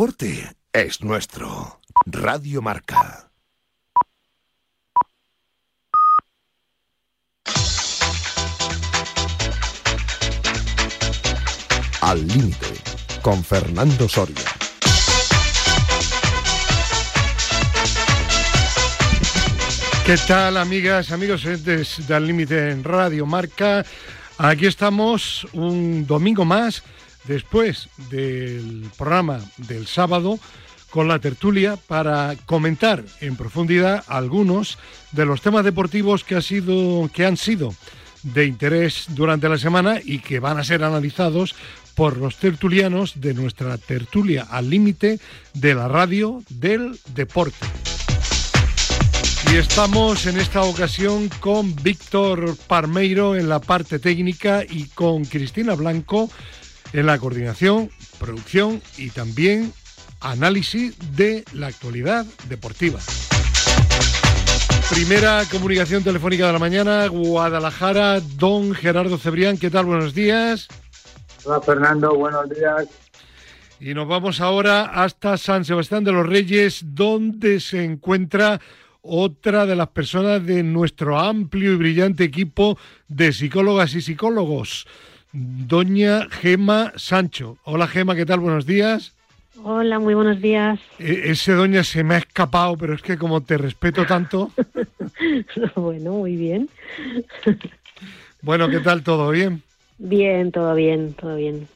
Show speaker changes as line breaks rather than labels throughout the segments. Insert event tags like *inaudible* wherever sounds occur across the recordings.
deporte es nuestro. Radio Marca. Al límite, con Fernando Soria.
¿Qué tal, amigas, amigos de Al límite en Radio Marca? Aquí estamos un domingo más después del programa del sábado con la tertulia para comentar en profundidad algunos de los temas deportivos que, ha sido, que han sido de interés durante la semana y que van a ser analizados por los tertulianos de nuestra tertulia al límite de la radio del deporte. Y estamos en esta ocasión con Víctor Parmeiro en la parte técnica y con Cristina Blanco en la coordinación, producción y también análisis de la actualidad deportiva. Primera comunicación telefónica de la mañana, Guadalajara, don Gerardo Cebrián, ¿qué tal? Buenos días.
Hola Fernando, buenos días.
Y nos vamos ahora hasta San Sebastián de los Reyes, donde se encuentra otra de las personas de nuestro amplio y brillante equipo de psicólogas y psicólogos, doña Gema Sancho. Hola Gema, ¿qué tal? Buenos días.
Hola, muy buenos días.
E, ese doña se me ha escapado, pero es que como te respeto tanto. *laughs*
bueno, muy bien.
bueno, ¿qué tal? ¿Todo bien?
Bien, todo bien, todo bien.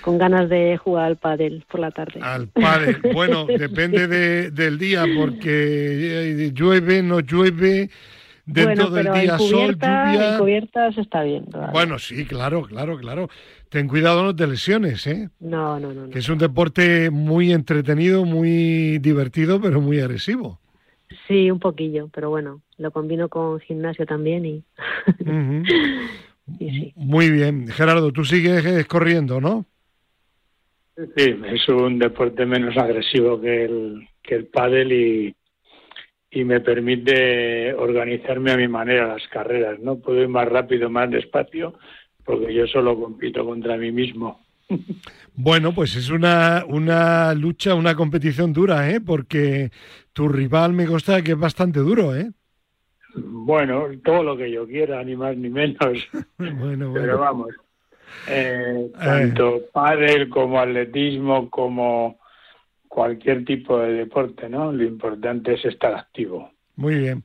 Con ganas de jugar al pádel por la tarde.
Al pádel. Bueno, *laughs* depende del día, porque eh, llueve, no llueve dentro del día sol, lluvia.
En cubiertas está bien.
Bueno, sí, claro, claro, claro. Ten cuidado no te lesiones, ¿eh?
No, no, no,
Que es un deporte muy entretenido, muy divertido, pero muy agresivo.
Sí, un poquillo, pero bueno, lo combino con gimnasio también y. *laughs*
Muy bien. Gerardo, tú sigues corriendo, ¿no?
Sí, es un deporte menos agresivo que el, que el pádel y, y me permite organizarme a mi manera las carreras, ¿no? Puedo ir más rápido, más despacio, porque yo solo compito contra mí mismo.
Bueno, pues es una, una lucha, una competición dura, ¿eh? Porque tu rival me consta que es bastante duro, ¿eh?
Bueno, todo lo que yo quiera, ni más ni menos. *laughs* bueno, Pero vamos, eh, eh. tanto pádel como atletismo como cualquier tipo de deporte, ¿no? Lo importante es estar activo.
Muy bien.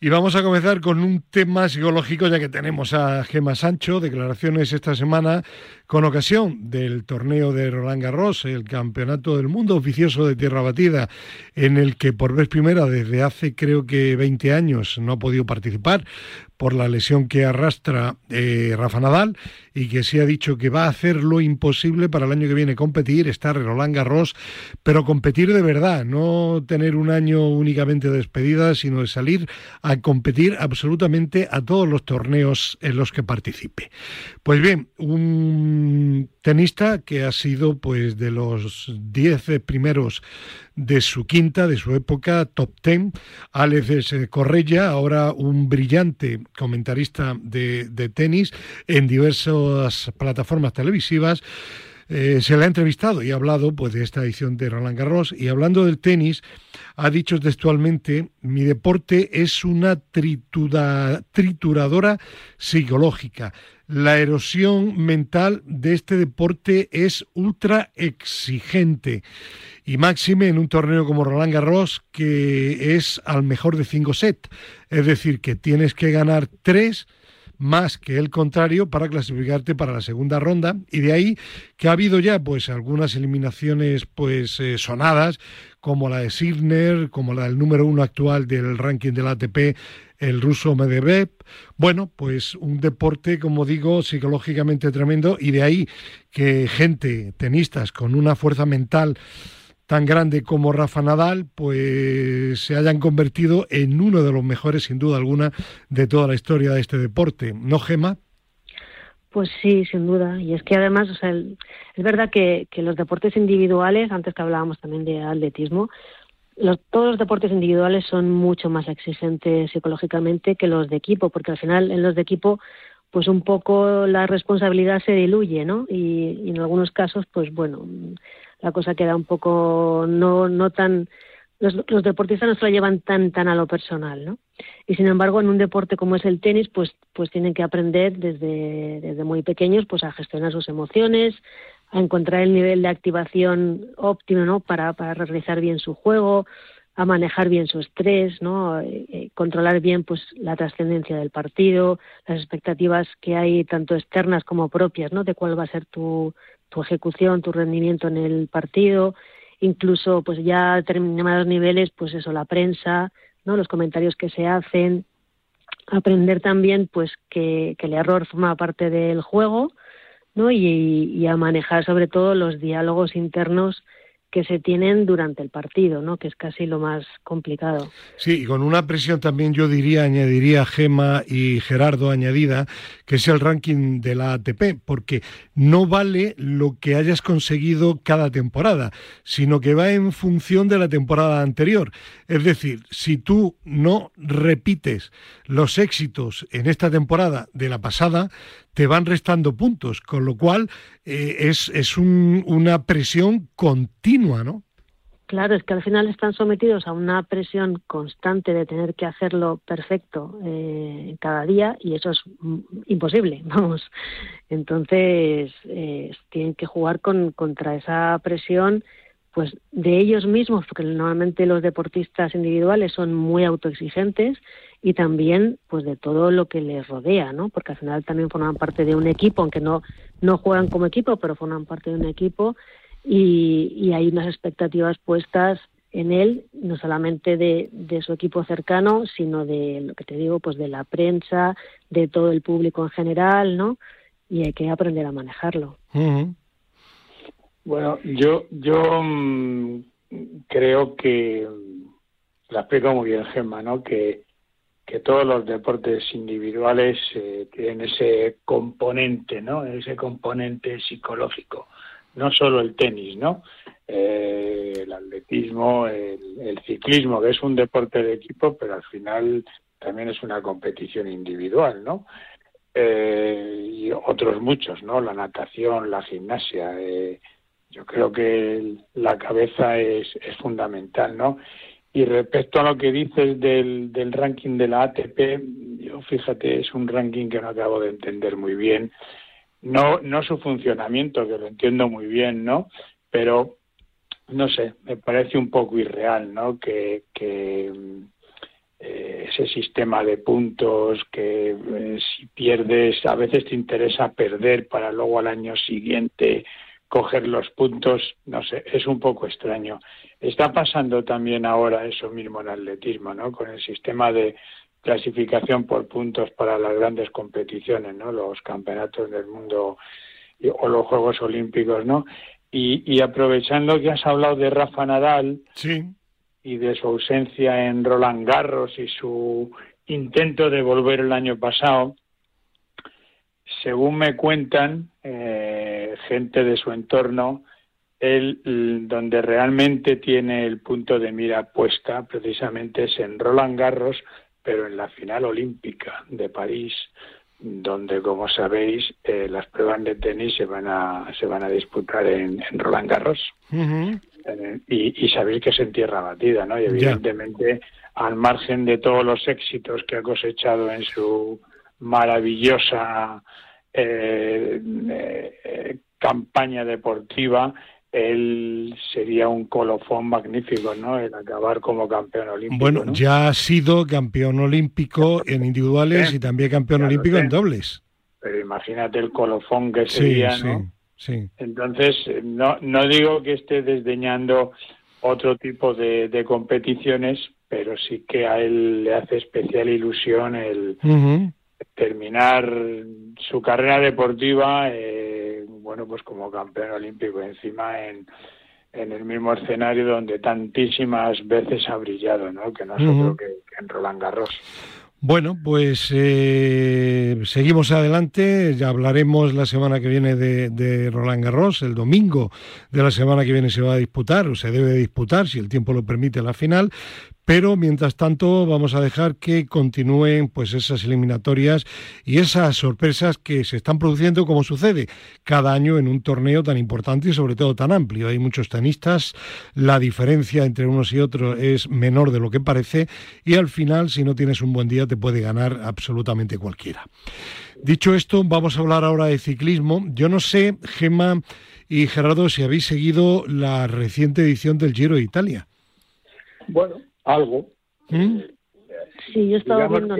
Y vamos a comenzar con un tema psicológico, ya que tenemos a Gema Sancho, declaraciones esta semana con ocasión del torneo de Roland Garros, el campeonato del mundo oficioso de tierra batida, en el que por vez primera desde hace creo que 20 años no ha podido participar por la lesión que arrastra eh, Rafa Nadal y que se ha dicho que va a hacer lo imposible para el año que viene competir, estar en Roland Garros, pero competir de verdad, no tener un año únicamente de despedida, sino de salir a competir absolutamente a todos los torneos en los que participe. Pues bien, un tenista que ha sido pues de los 10 primeros de su quinta, de su época, top ten, Alex Correia, ahora un brillante comentarista de, tenis en diversas plataformas televisivas. Eh, se le ha entrevistado y ha hablado pues, de esta edición de Roland Garros. Y hablando del tenis ha dicho textualmente mi deporte es una trituradora psicológica. La erosión mental de este deporte es ultra exigente. Y máxime en un torneo como Roland Garros que es al mejor de cinco sets, es decir, que tienes que ganar tres más que el contrario para clasificarte para la segunda ronda y de ahí que ha habido ya pues algunas eliminaciones pues eh, sonadas como la de Sidner, como la del número uno actual del ranking del ATP el ruso Medvedev. Bueno, pues un deporte, como digo, psicológicamente tremendo y de ahí que gente, tenistas con una fuerza mental tan grande como Rafa Nadal, pues se hayan convertido en uno de los mejores, sin duda alguna, de toda la historia de este deporte. ¿No, Gema?
Pues sí, sin duda. Y es que además, o sea, es verdad que, que los deportes individuales, antes que hablábamos también de atletismo, todos los deportes individuales son mucho más exigentes psicológicamente que los de equipo, porque al final en los de equipo pues un poco la responsabilidad se diluye, ¿no? Y, en algunos casos, pues bueno, la cosa queda un poco no, no tan los, los, deportistas no se lo llevan tan tan a lo personal, ¿no? Y sin embargo, en un deporte como es el tenis, pues pues tienen que aprender desde, desde muy pequeños pues a gestionar sus emociones, a encontrar el nivel de activación óptimo, ¿no? Para, para realizar bien su juego, a manejar bien su estrés, ¿no? Eh, eh, controlar bien pues la trascendencia del partido, las expectativas que hay tanto externas como propias, ¿no? De cuál va a ser tu, tu ejecución, tu rendimiento en el partido incluso pues ya a determinados niveles, pues eso, la prensa, ¿no? los comentarios que se hacen, aprender también pues que, el error forma parte del juego, ¿no? Y, a manejar sobre todo los diálogos internos que se tienen durante el partido, ¿no? que es casi lo más complicado.
Sí, y con una presión también yo diría, añadiría Gema y Gerardo añadida, que es el ranking de la ATP, porque no vale lo que hayas conseguido cada temporada, sino que va en función de la temporada anterior. Es decir, si tú no repites los éxitos en esta temporada de la pasada, te van restando puntos, con lo cual eh, es, es una presión continua, ¿no?
Claro, es que al final están sometidos a una presión constante de tener que hacerlo perfecto eh, cada día y eso es mm, imposible, *laughs* vamos. Entonces, eh, tienen que jugar con, contra esa presión pues de ellos mismos, porque normalmente los deportistas individuales son muy autoexigentes y también pues de todo lo que les rodea, ¿no? Porque al final también forman parte de un equipo, aunque no no juegan como equipo, pero forman parte de un equipo y, y hay unas expectativas puestas en él, no solamente de, de, su equipo cercano, sino de lo que te digo, pues de la prensa, de todo el público en general, ¿no? Y hay que aprender a manejarlo.
Bueno, yo, yo mm, creo que mm, la explico muy bien, Gemma, ¿no? Que, todos los deportes individuales eh, tienen ese componente, ¿no? Ese componente psicológico. No solo el tenis, ¿no? Eh, el atletismo, el, el, ciclismo, que es un deporte de equipo, pero al final también es una competición individual, ¿no? Eh, y otros muchos, ¿no? La natación, la gimnasia. Eh, yo creo que la cabeza es, fundamental, ¿no? Y respecto a lo que dices del, del ranking de la ATP, yo fíjate, es un ranking que no acabo de entender muy bien. No, no su funcionamiento, que lo entiendo muy bien, ¿no? Pero, no sé, me parece un poco irreal, ¿no? Que, que eh, ese sistema de puntos que eh, si pierdes, a veces te interesa perder para luego al año siguiente coger los puntos, no sé, es un poco extraño. Está pasando también ahora eso mismo en atletismo, ¿no? Con el sistema de clasificación por puntos para las grandes competiciones, ¿no? Los campeonatos del mundo o los Juegos Olímpicos, ¿no? Y, y aprovechando que has hablado de Rafa Nadal
sí.
y de su ausencia en Roland Garros y su intento de volver el año pasado, según me cuentan, eh, gente de su entorno, él donde realmente tiene el punto de mira puesta precisamente es en Roland Garros, pero en la final olímpica de París, donde como sabéis eh, las pruebas de tenis se van a se van a disputar en, en Roland Garros
uh -huh.
y, y, sabéis que es en tierra batida, ¿no? Y evidentemente yeah. al margen de todos los éxitos que ha cosechado en su maravillosa eh, eh, campaña deportiva, él sería un colofón magnífico, ¿no? El acabar como campeón olímpico.
Bueno,
¿no?
ya ha sido campeón olímpico en individuales y también campeón olímpico en dobles.
Pero imagínate el colofón que sería,
sí,
¿no?
Sí,
Entonces, no, no digo que esté desdeñando otro tipo de, de, competiciones, pero sí que a él le hace especial ilusión el,
uh -huh
terminar su carrera deportiva, eh, bueno, pues como campeón olímpico, encima en, en el mismo escenario donde tantísimas veces ha brillado, ¿no? Que no es uh -huh. otro que, que, en Roland Garros.
Bueno, pues eh, seguimos adelante, ya hablaremos la semana que viene de, de, Roland Garros, el domingo de la semana que viene se va a disputar, o se debe disputar, si el tiempo lo permite, la final, pero mientras tanto vamos a dejar que continúen pues esas eliminatorias y esas sorpresas que se están produciendo como sucede cada año en un torneo tan importante y sobre todo tan amplio. Hay muchos tenistas, la diferencia entre unos y otros es menor de lo que parece y al final si no tienes un buen día te puede ganar absolutamente cualquiera. Dicho esto, vamos a hablar ahora de ciclismo. Yo no sé, Gemma y Gerardo, si habéis seguido la reciente edición del Giro de Italia.
Bueno, algo.
¿Mm? Sí, yo estaba viendo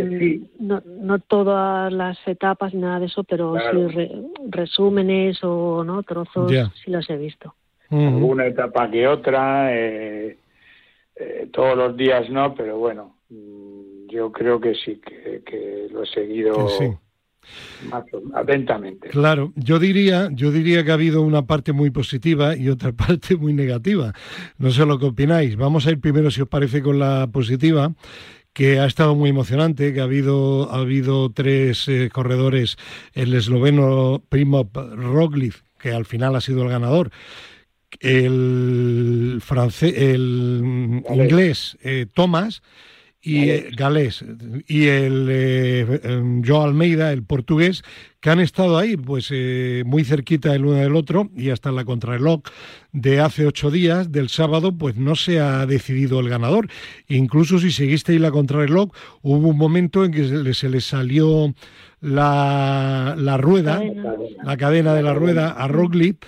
no, no, todas las etapas ni nada de eso, pero sí resúmenes o no trozos, sí los he visto.
Una etapa que otra, eh, eh, todos los días no, pero bueno, mm, yo creo que sí, que, lo he seguido. Sí atentamente.
Claro, yo diría, yo diría que ha habido una parte muy positiva y otra *laughs* parte muy negativa. No sé lo que opináis. Vamos a ir primero, si os parece, con la positiva que ha estado muy emocionante, que ha habido, ha habido tres eh, corredores, el esloveno Primo Roglic, que al final ha sido el ganador, el francés, el inglés eh, Thomas, y eh, Galés. y el eh, em, Joe Almeida, el portugués, que han estado ahí, pues eh, muy cerquita el uno del otro y hasta la contrarreloj de hace ocho días, del sábado, pues no se ha decidido el ganador. Incluso si seguiste ahí la contrarreloj, hubo un momento en que se le, salió la, la rueda, la cadena. de la rueda a Roglic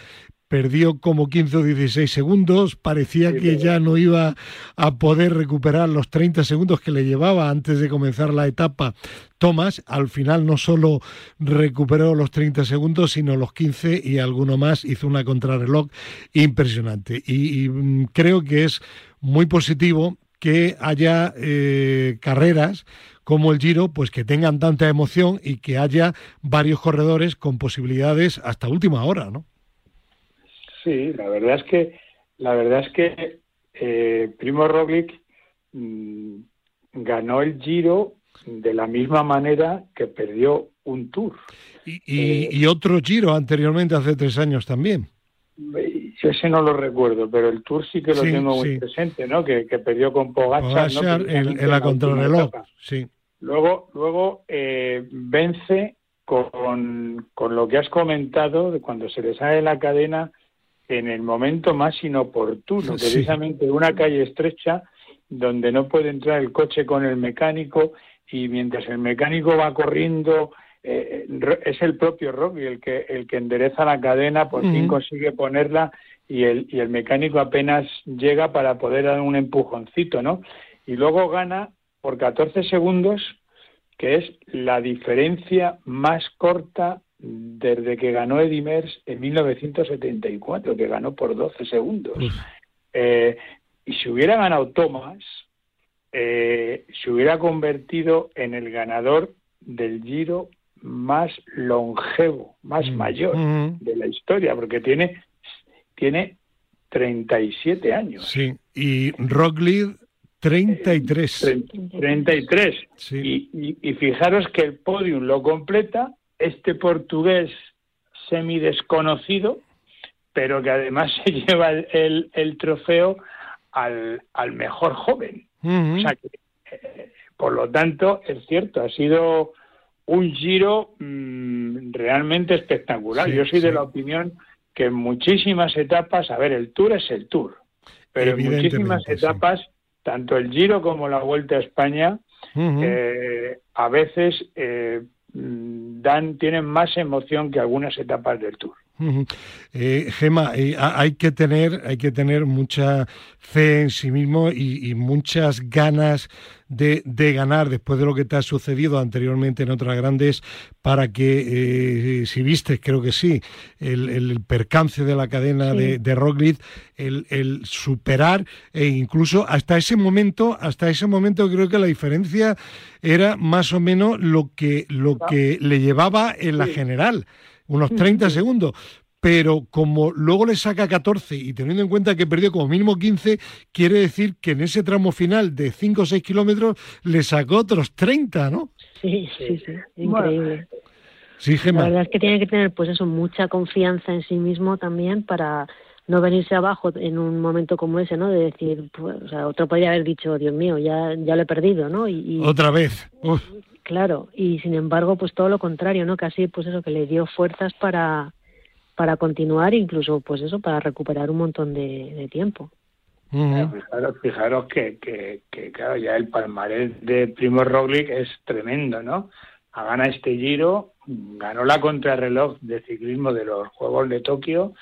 perdió como 15 o 16 segundos, parecía que ya no iba a poder recuperar los 30 segundos que le llevaba antes de comenzar la etapa Thomas, al final no solo recuperó los 30 segundos, sino los 15 y alguno más, hizo una contrarreloj impresionante. Y, mm, creo que es muy positivo que haya eh, carreras como el Giro, pues que tengan tanta emoción y que haya varios corredores con posibilidades hasta última hora, ¿no?
Sí, la verdad es que la verdad es que eh, Primo Roglic mm, ganó el Giro de la misma manera que perdió un Tour.
Y, eh, otro Giro anteriormente, hace tres años también.
Yo ese no lo recuerdo, pero el Tour sí que lo tengo muy presente, ¿no? Que, perdió con Pogacar,
en, la contrarreloj, sí.
Luego, luego eh, vence con, con, lo que has comentado, de cuando se le sale la cadena en el momento más inoportuno, precisamente una calle estrecha donde no puede entrar el coche con el mecánico y mientras el mecánico va corriendo eh, es el propio Rocky el que el que endereza la cadena, por fin consigue ponerla y el y el mecánico apenas llega para poder dar un empujoncito, ¿no? Y luego gana por 14 segundos, que es la diferencia más corta desde que ganó Merckx en 1974, que ganó por 12 segundos. Eh, y si hubiera ganado Thomas, eh, se hubiera convertido en el ganador del Giro más longevo, más mm. mayor mm. de la historia, porque tiene, tiene 37 años.
Sí, y Roglic 33.
Eh, 33. Sí. Y, y, y, fijaros que el podium lo completa este portugués semi desconocido, pero que además *laughs* se lleva el, el, trofeo al, al, mejor joven. O sea que, eh, por lo tanto, es cierto, ha sido un giro mm, realmente espectacular. Yo soy de la opinión que en muchísimas etapas, a ver, el Tour es el Tour, pero en muchísimas etapas, tanto el Giro como la Vuelta a España, eh, a veces eh, Mm, dan tienen más emoción que algunas etapas del Tour.
Eh, Gema, eh, hay que tener hay que tener mucha fe en sí mismo y, muchas ganas de, ganar después de lo que te ha sucedido anteriormente en otras grandes para que, eh, si viste, creo que sí, el, percance de la cadena de, de Roglic, el, superar e incluso hasta ese momento, hasta ese momento creo que la diferencia era más o menos lo que, lo que le llevaba en la general unos 30 segundos, pero como luego le saca 14 y teniendo en cuenta que perdió como mínimo 15, quiere decir que en ese tramo final de 5 o 6 kilómetros le sacó otros 30, ¿no?
Sí, sí, sí, increíble.
Sí, Gemma.
La verdad es que tiene que tener pues eso, mucha confianza en sí mismo también para, no venirse abajo en un momento como ese, ¿no? De decir, pues, o sea, otro podría haber dicho, Dios mío, ya, ya lo he perdido, ¿no? Y,
Otra vez.
Claro, y sin embargo, pues todo lo contrario, ¿no? Casi, pues eso, que le dio fuerzas para, para continuar, incluso, pues eso, para recuperar un montón de, tiempo.
fijaros, fijaros que, que, que, claro, ya el palmarés de Primo Roglic es tremendo, ¿no? Gana este giro, ganó la contrarreloj de ciclismo de los Juegos de Tokio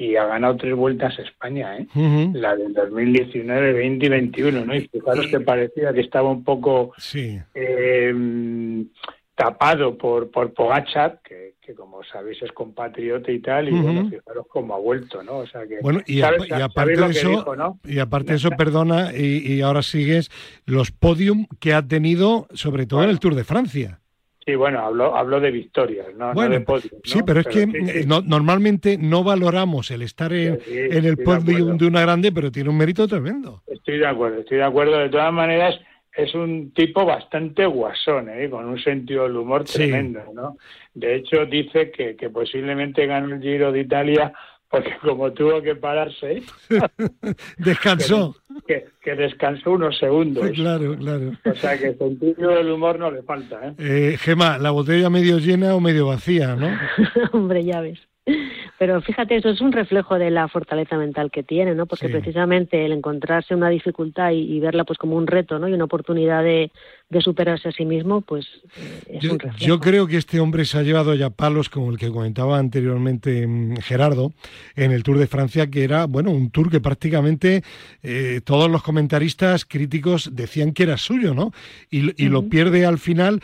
y ha ganado tres vueltas a España, ¿eh? La del 2019, 20 y 21, ¿no? Y fijaros que parecía que estaba un poco eh, tapado por, por Pogachar, que, como sabéis es compatriota y tal, y bueno, fijaros cómo ha vuelto, ¿no? O sea que,
bueno, y, aparte de eso, y aparte de eso, perdona, y, y ahora sigues los podium que ha tenido, sobre todo en el Tour de Francia.
Sí, bueno, hablo, de victorias, no, de podium.
Sí, pero es que normalmente no valoramos el estar en, el podium de, una grande, pero tiene un mérito tremendo.
Estoy de acuerdo, estoy de acuerdo. De todas maneras, es un tipo bastante guasón, ¿eh? con un sentido del humor tremendo, ¿no? De hecho, dice que, que posiblemente ganó el Giro de Italia porque como tuvo que pararse, *laughs*
descansó. *laughs*
Que, descansó unos segundos. *laughs*
Claro, claro.
O sea que sentido del humor no le falta. ¿eh?
eh Gema, la botella medio llena o medio vacía, ¿no? *laughs*
Hombre, ya ves. Pero fíjate, eso es un reflejo de la fortaleza mental que tiene, ¿no? Porque precisamente el encontrarse una dificultad y, verla pues como un reto, ¿no? Y una oportunidad de, superarse a sí mismo, pues eh, es
yo,
un reflejo.
Yo creo que este hombre se ha llevado ya palos, como el que comentaba anteriormente mm, Gerardo, en el Tour de Francia, que era, bueno, un tour que prácticamente eh, todos los comentaristas críticos decían que era suyo, ¿no? Y, lo pierde al final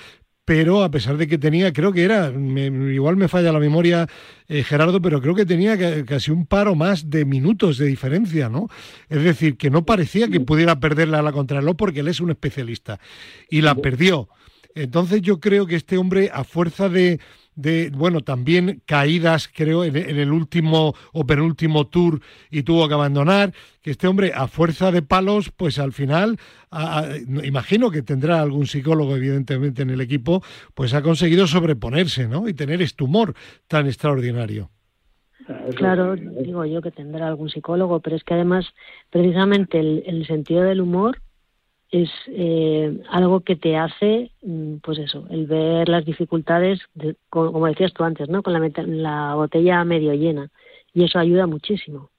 pero a pesar de que tenía, creo que era, igual me falla la memoria eh, Gerardo, pero creo que tenía casi un paro más de minutos de diferencia, ¿no? Es decir, que no parecía que pudiera perderla a la contrarreloj porque él es un especialista y la perdió. Entonces yo creo que este hombre, a fuerza de, de, bueno, también caídas, creo, en, el último o penúltimo tour y tuvo que abandonar, que este hombre, a fuerza de palos, pues al final, imagino que tendrá algún psicólogo, evidentemente, en el equipo, pues ha conseguido sobreponerse, ¿no? Y tener este humor tan extraordinario.
Claro, digo yo que tendrá algún psicólogo, pero es que además, precisamente el sentido del humor es eh, algo que te hace, mm, pues eso, el ver las dificultades, como decías tú antes, ¿no? Con la, la, botella medio llena. Y eso ayuda muchísimo.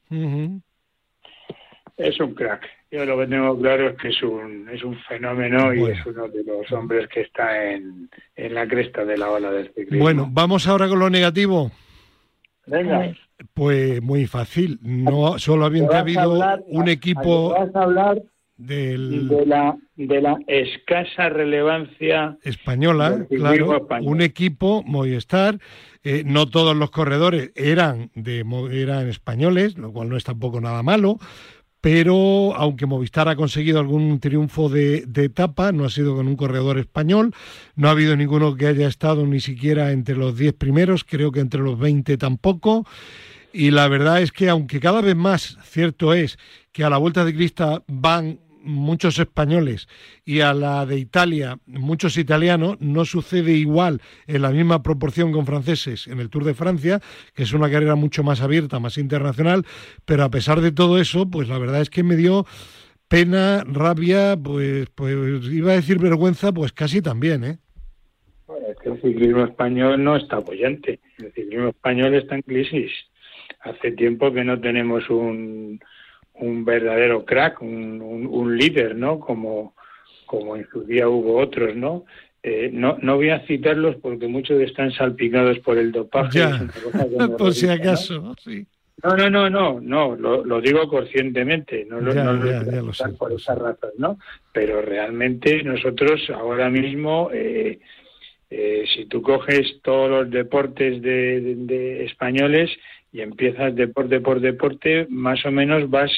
Es un crack. Yo lo que tengo claro es que es un, es un fenómeno y es uno de los hombres que está en, en la cresta de la ola del ciclismo.
Bueno, vamos ahora con lo negativo.
Venga.
Pues muy fácil. No solo ha habido un equipo.
Vas a hablar de la de la escasa relevancia
española, claro, un equipo Movistar, eh, no todos los corredores eran de eran españoles, lo cual no es tampoco nada malo, pero aunque Movistar ha conseguido algún triunfo de, de, etapa, no ha sido con un corredor español, no ha habido ninguno que haya estado ni siquiera entre los 10 primeros, creo que entre los 20 tampoco. Y la verdad es que aunque cada vez más cierto es que a la vuelta de Crista van muchos españoles y a la de Italia muchos italianos, no sucede igual en la misma proporción con franceses en el Tour de Francia, que es una carrera mucho más abierta, más internacional, pero a pesar de todo eso, pues la verdad es que me dio pena, rabia, pues, pues iba a decir vergüenza, pues casi también, ¿eh?
el ciclismo español no está apoyante. El ciclismo español está en crisis. Hace tiempo que no tenemos un, un verdadero crack, un, un, líder, ¿no? Como, como en su día hubo otros, ¿no? Eh, no, no voy a citarlos porque muchos están salpicados por el dopaje. *laughs*
por si acaso, sí.
No, no, no, no, no, lo, lo digo conscientemente, no lo, no lo, sé, por esas razas, ¿no? Pero realmente nosotros ahora mismo, eh, eh, si tú coges todos los deportes de, de españoles, y empiezas deporte por deporte, más o menos vas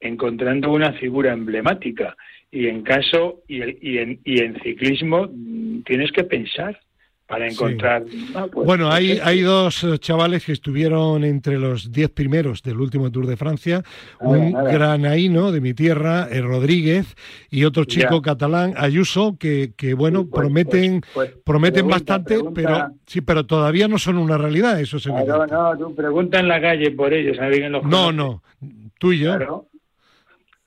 encontrando una figura emblemática. Y en caso, y, y, en, y en ciclismo, mm, tienes que pensar. Para encontrar.
Pues, bueno, hay, pues, hay dos eh, chavales que estuvieron entre los diez primeros del último Tour de Francia, un granaíno de mi tierra, el Rodríguez, y otro chico catalán, Ayuso, que, que bueno, pues, prometen, prometen bastante, pero sí, pero todavía no son una realidad, eso se
No, no, tú pregunta en la calle por ellos, ¿saben? Los
no, no, tú y yo.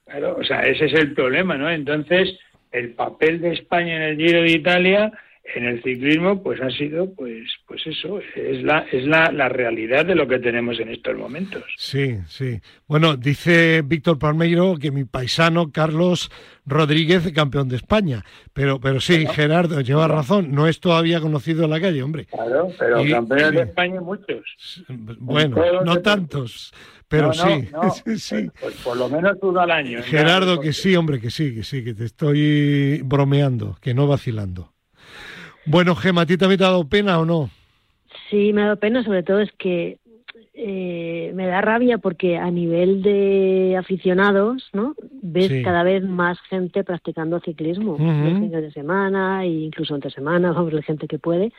claro, o sea, ese es el problema, ¿no? Entonces, el papel de España en el Giro de Italia en el ciclismo pues ha sido pues pues eso es la es la, la, realidad de lo que tenemos en estos momentos.
Sí sí. Bueno dice Víctor Palmeiro que mi paisano Carlos Rodríguez campeón de España. Pero pero sí Gerardo lleva razón no es todavía conocido en la calle hombre.
Claro pero campeones de España muchos.
bueno no tantos pero sí, *laughs* sí.
Pues, por lo menos uno al año.
Gerardo, que sí, hombre, que sí, que sí, que te estoy bromeando, que no vacilando. Bueno, Gema, ¿a ti también te ha dado pena o no?
Sí, me ha dado pena, sobre todo es que eh, me da rabia porque a nivel de aficionados, ¿no? Ves cada vez más gente practicando ciclismo, los fines de semana e incluso entre semana, *laughs* vamos, la gente que puede.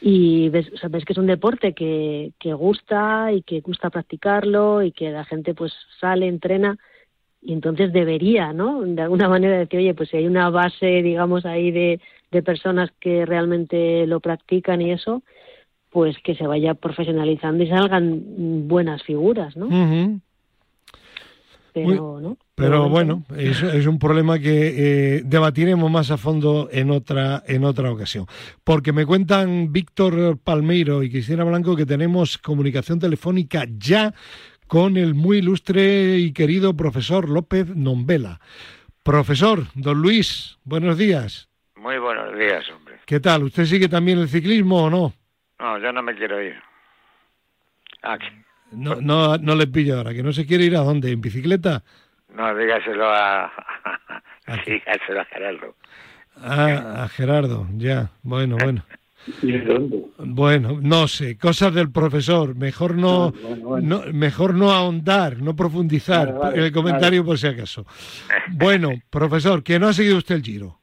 Y ves, o ves que es un deporte que, que gusta y que gusta practicarlo y que la gente pues sale, entrena y entonces debería, ¿no? De alguna manera decir, oye, pues si hay una base, digamos, ahí de, de personas que realmente lo practican y eso, pues que se vaya profesionalizando y salgan buenas figuras, ¿no?
Pero, ¿no? Pero bueno, es, es, un problema que eh, debatiremos más a fondo en otra, en otra ocasión. Porque me cuentan Víctor Palmeiro y Cristina Blanco que tenemos comunicación telefónica ya con el muy ilustre y querido profesor López Nombela. Profesor, don Luis, buenos días.
Muy buenos días, hombre.
¿Qué tal? ¿Usted sigue también el ciclismo o no?
No, yo no me quiero ir.
Aquí. No, no, no le pillo ahora, que no se quiere ir a dónde, ¿en bicicleta?
No, dígaselo a, *laughs* dígaselo a Gerardo.
Ah, a Gerardo, ya, bueno, bueno. Bueno, no sé, cosas del profesor. Mejor no, no mejor no ahondar, no profundizar el comentario por si acaso. Bueno, profesor, ¿que no ha seguido usted el Giro?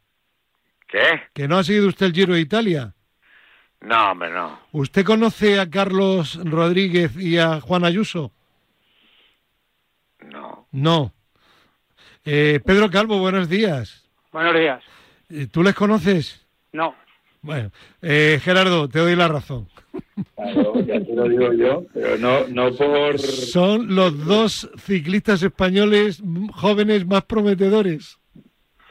¿Qué?
¿Que no ha seguido usted el Giro de Italia?
No, hombre, no.
¿Usted conoce a Carlos Rodríguez y a Juan Ayuso?
No.
No. Eh, Pedro Calvo, buenos días.
Buenos días.
Eh, ¿Tú les conoces?
No.
Bueno, eh, Gerardo, te doy la razón.
Claro, ya te lo digo yo, pero no, no por...
Son los dos ciclistas españoles jóvenes más prometedores.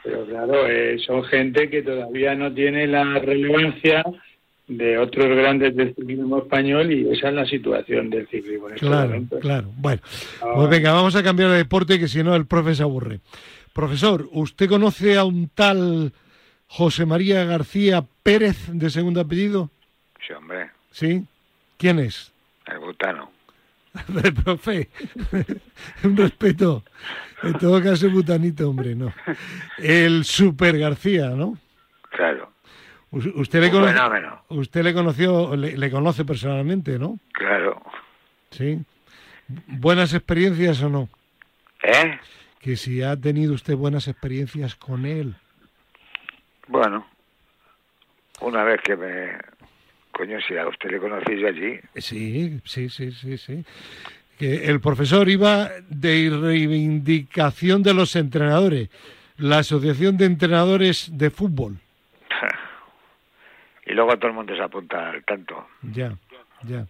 Pero claro, eh, son gente que todavía no tiene la relevancia de otros grandes del ciclismo español y esa es la situación del ciclismo en
este Claro, claro. Bueno, ah. pues venga, vamos a cambiar de deporte que si no el profe se aburre. Profesor, ¿usted conoce a un tal José María García Pérez de segundo apellido?
Sí, hombre.
¿Sí? ¿Quién es?
El butano. *laughs*
profe, *laughs* un respeto. En todo caso, butanito, hombre, no. El Super García, ¿no?
Claro.
usted le, conoce, usted le conoció, le, conoce personalmente, ¿no?
Claro.
Sí. ¿Buenas experiencias o no?
¿Eh?
Que si ha tenido usted buenas experiencias con él.
Bueno, una vez que me... Coño, si a usted le conocéis allí.
Sí, sí, sí, sí, sí que el profesor iba de reivindicación de los entrenadores, la Asociación de Entrenadores de Fútbol. *laughs*
y luego todo el mundo se apunta al tanto.
Ya, ya.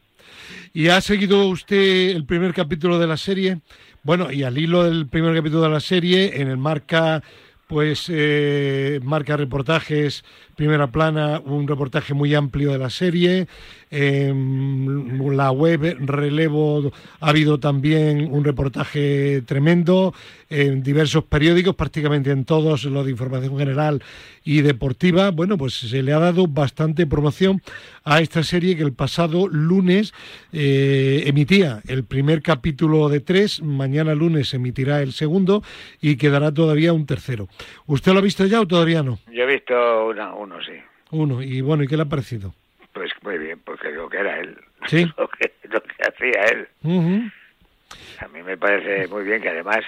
¿Y ha seguido usted el primer capítulo de la serie? Bueno, y al hilo del primer capítulo de la serie, en el marca pues eh, marca reportajes, primera plana, un reportaje muy amplio de la serie. En la web Relevo ha habido también un reportaje tremendo en diversos periódicos, prácticamente en todos los de información general y deportiva. Bueno, pues se le ha dado bastante promoción a esta serie que el pasado lunes eh, emitía el primer capítulo de tres, mañana lunes emitirá el segundo y quedará todavía un tercero. ¿Usted lo ha visto ya o todavía no?
Yo he visto uno, sí.
Uno, y bueno, ¿y qué le ha parecido?
Pues muy bien, porque lo que era él.
Sí. *laughs*
lo, que, hacía él. A mí me parece muy bien que además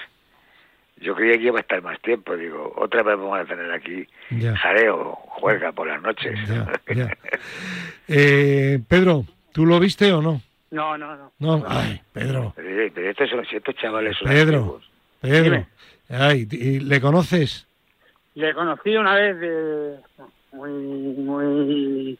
Yo creía que iba a estar más tiempo, digo, otra vez vamos a tener aquí
Ya.
jareo, juega por las noches.
Ya, ya. *laughs* Eh, Pedro, ¿tú lo viste o no?
No, no, no.
No, ay, Pedro,
Pero, pero estos son estos chavales son
Pedro,
antiguos.
Pedro.
Dime.
Ay, ¿y ¿le conoces?
Le conocí una vez de muy, muy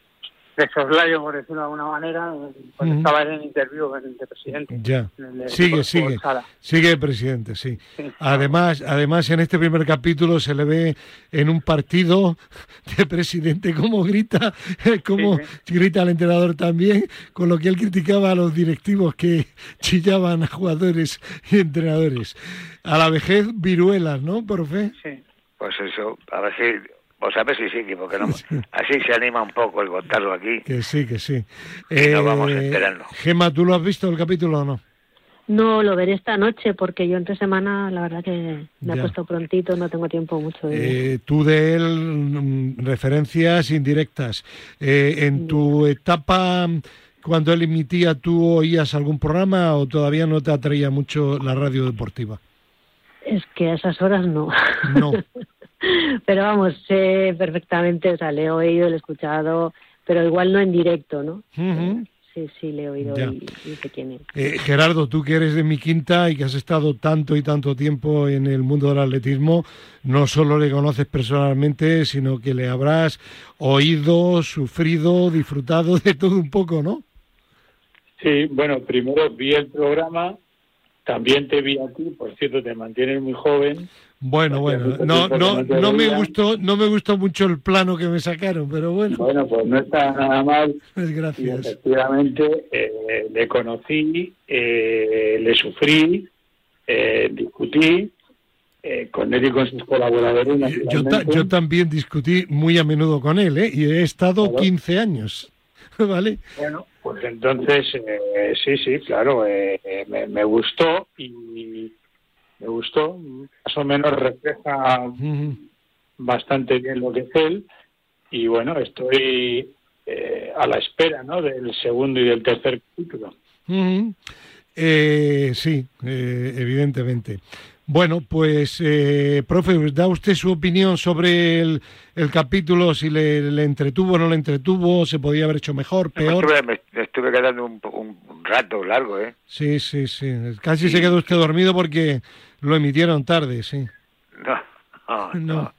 de soslayo, por decirlo de alguna manera, cuando estaba en el interview en el de presidente.
Ya.
el
Sigue,
por-
sigue.
sala.
Sigue presidente, sí.
Sí.
Además, además en este primer capítulo se le ve en un partido de presidente cómo grita, *laughs* cómo
Sí,
grita al entrenador también, con lo que él criticaba a los directivos que *laughs* chillaban a jugadores y entrenadores. A la vejez viruelas, ¿no, profe?
Sí.
Pues eso, a ver si, pues a ver si sigue, porque no, así se anima un poco el contarlo aquí.
Que sí, que sí.
Y nos vamos enterando.
Gema, ¿tú lo has visto el capítulo o no?
No, lo veré esta noche porque yo entre semana la verdad que me he puesto prontito, no tengo tiempo mucho de...
Eh, tú de él, mm, referencias indirectas. Eh, ¿En tu etapa, cuando él emitía, tú oías algún programa o todavía no te atraía mucho la radio deportiva?
Es que a esas horas no.
No. *laughs*
pero vamos, sé perfectamente, o sea, le he oído, le he escuchado, pero igual no en directo, ¿no? Sí, sí, le he oído
Ya.
y, y sé quién es.
Eh, Gerardo, tú que eres de mi quinta y que has estado tanto y tanto tiempo en el mundo del atletismo, no solo le conoces personalmente, sino que le habrás oído, sufrido, disfrutado de todo un poco, ¿no?
Sí, bueno, primero vi el programa, también te vi a ti, por cierto, te mantienes muy joven.
Bueno, bueno, no, no,
no
me gustó, no me gustó mucho el plano que me sacaron, pero bueno,
Bueno, pues no está nada mal.
pues
Y
gracias.
efectivamente eh, le conocí, eh, le sufrí, eh, discutí eh, con él y con sus colaboradores.
Yo, ta- yo también discutí muy a menudo con él, ¿eh? Y he estado
Claro.
15 años, *laughs* ¿vale?
Bueno, pues entonces, eh, sí, sí, claro, eh, me, me gustó y me gustó, más o menos refleja bastante bien lo que es él y bueno, estoy eh, a la espera ¿no? del segundo y del tercer capítulo.
Eh, sí, eh, evidentemente. Bueno, pues, eh, profe, ¿da usted su opinión sobre el, el capítulo? Si le, le entretuvo o no le entretuvo, se podía haber hecho mejor,
Me
peor.
estuve, me- estuve quedando un, rato largo, ¿eh?
Sí, sí, sí. Casi se quedó usted dormido porque lo emitieron tarde, sí.
No, *laughs* no,
No.
no.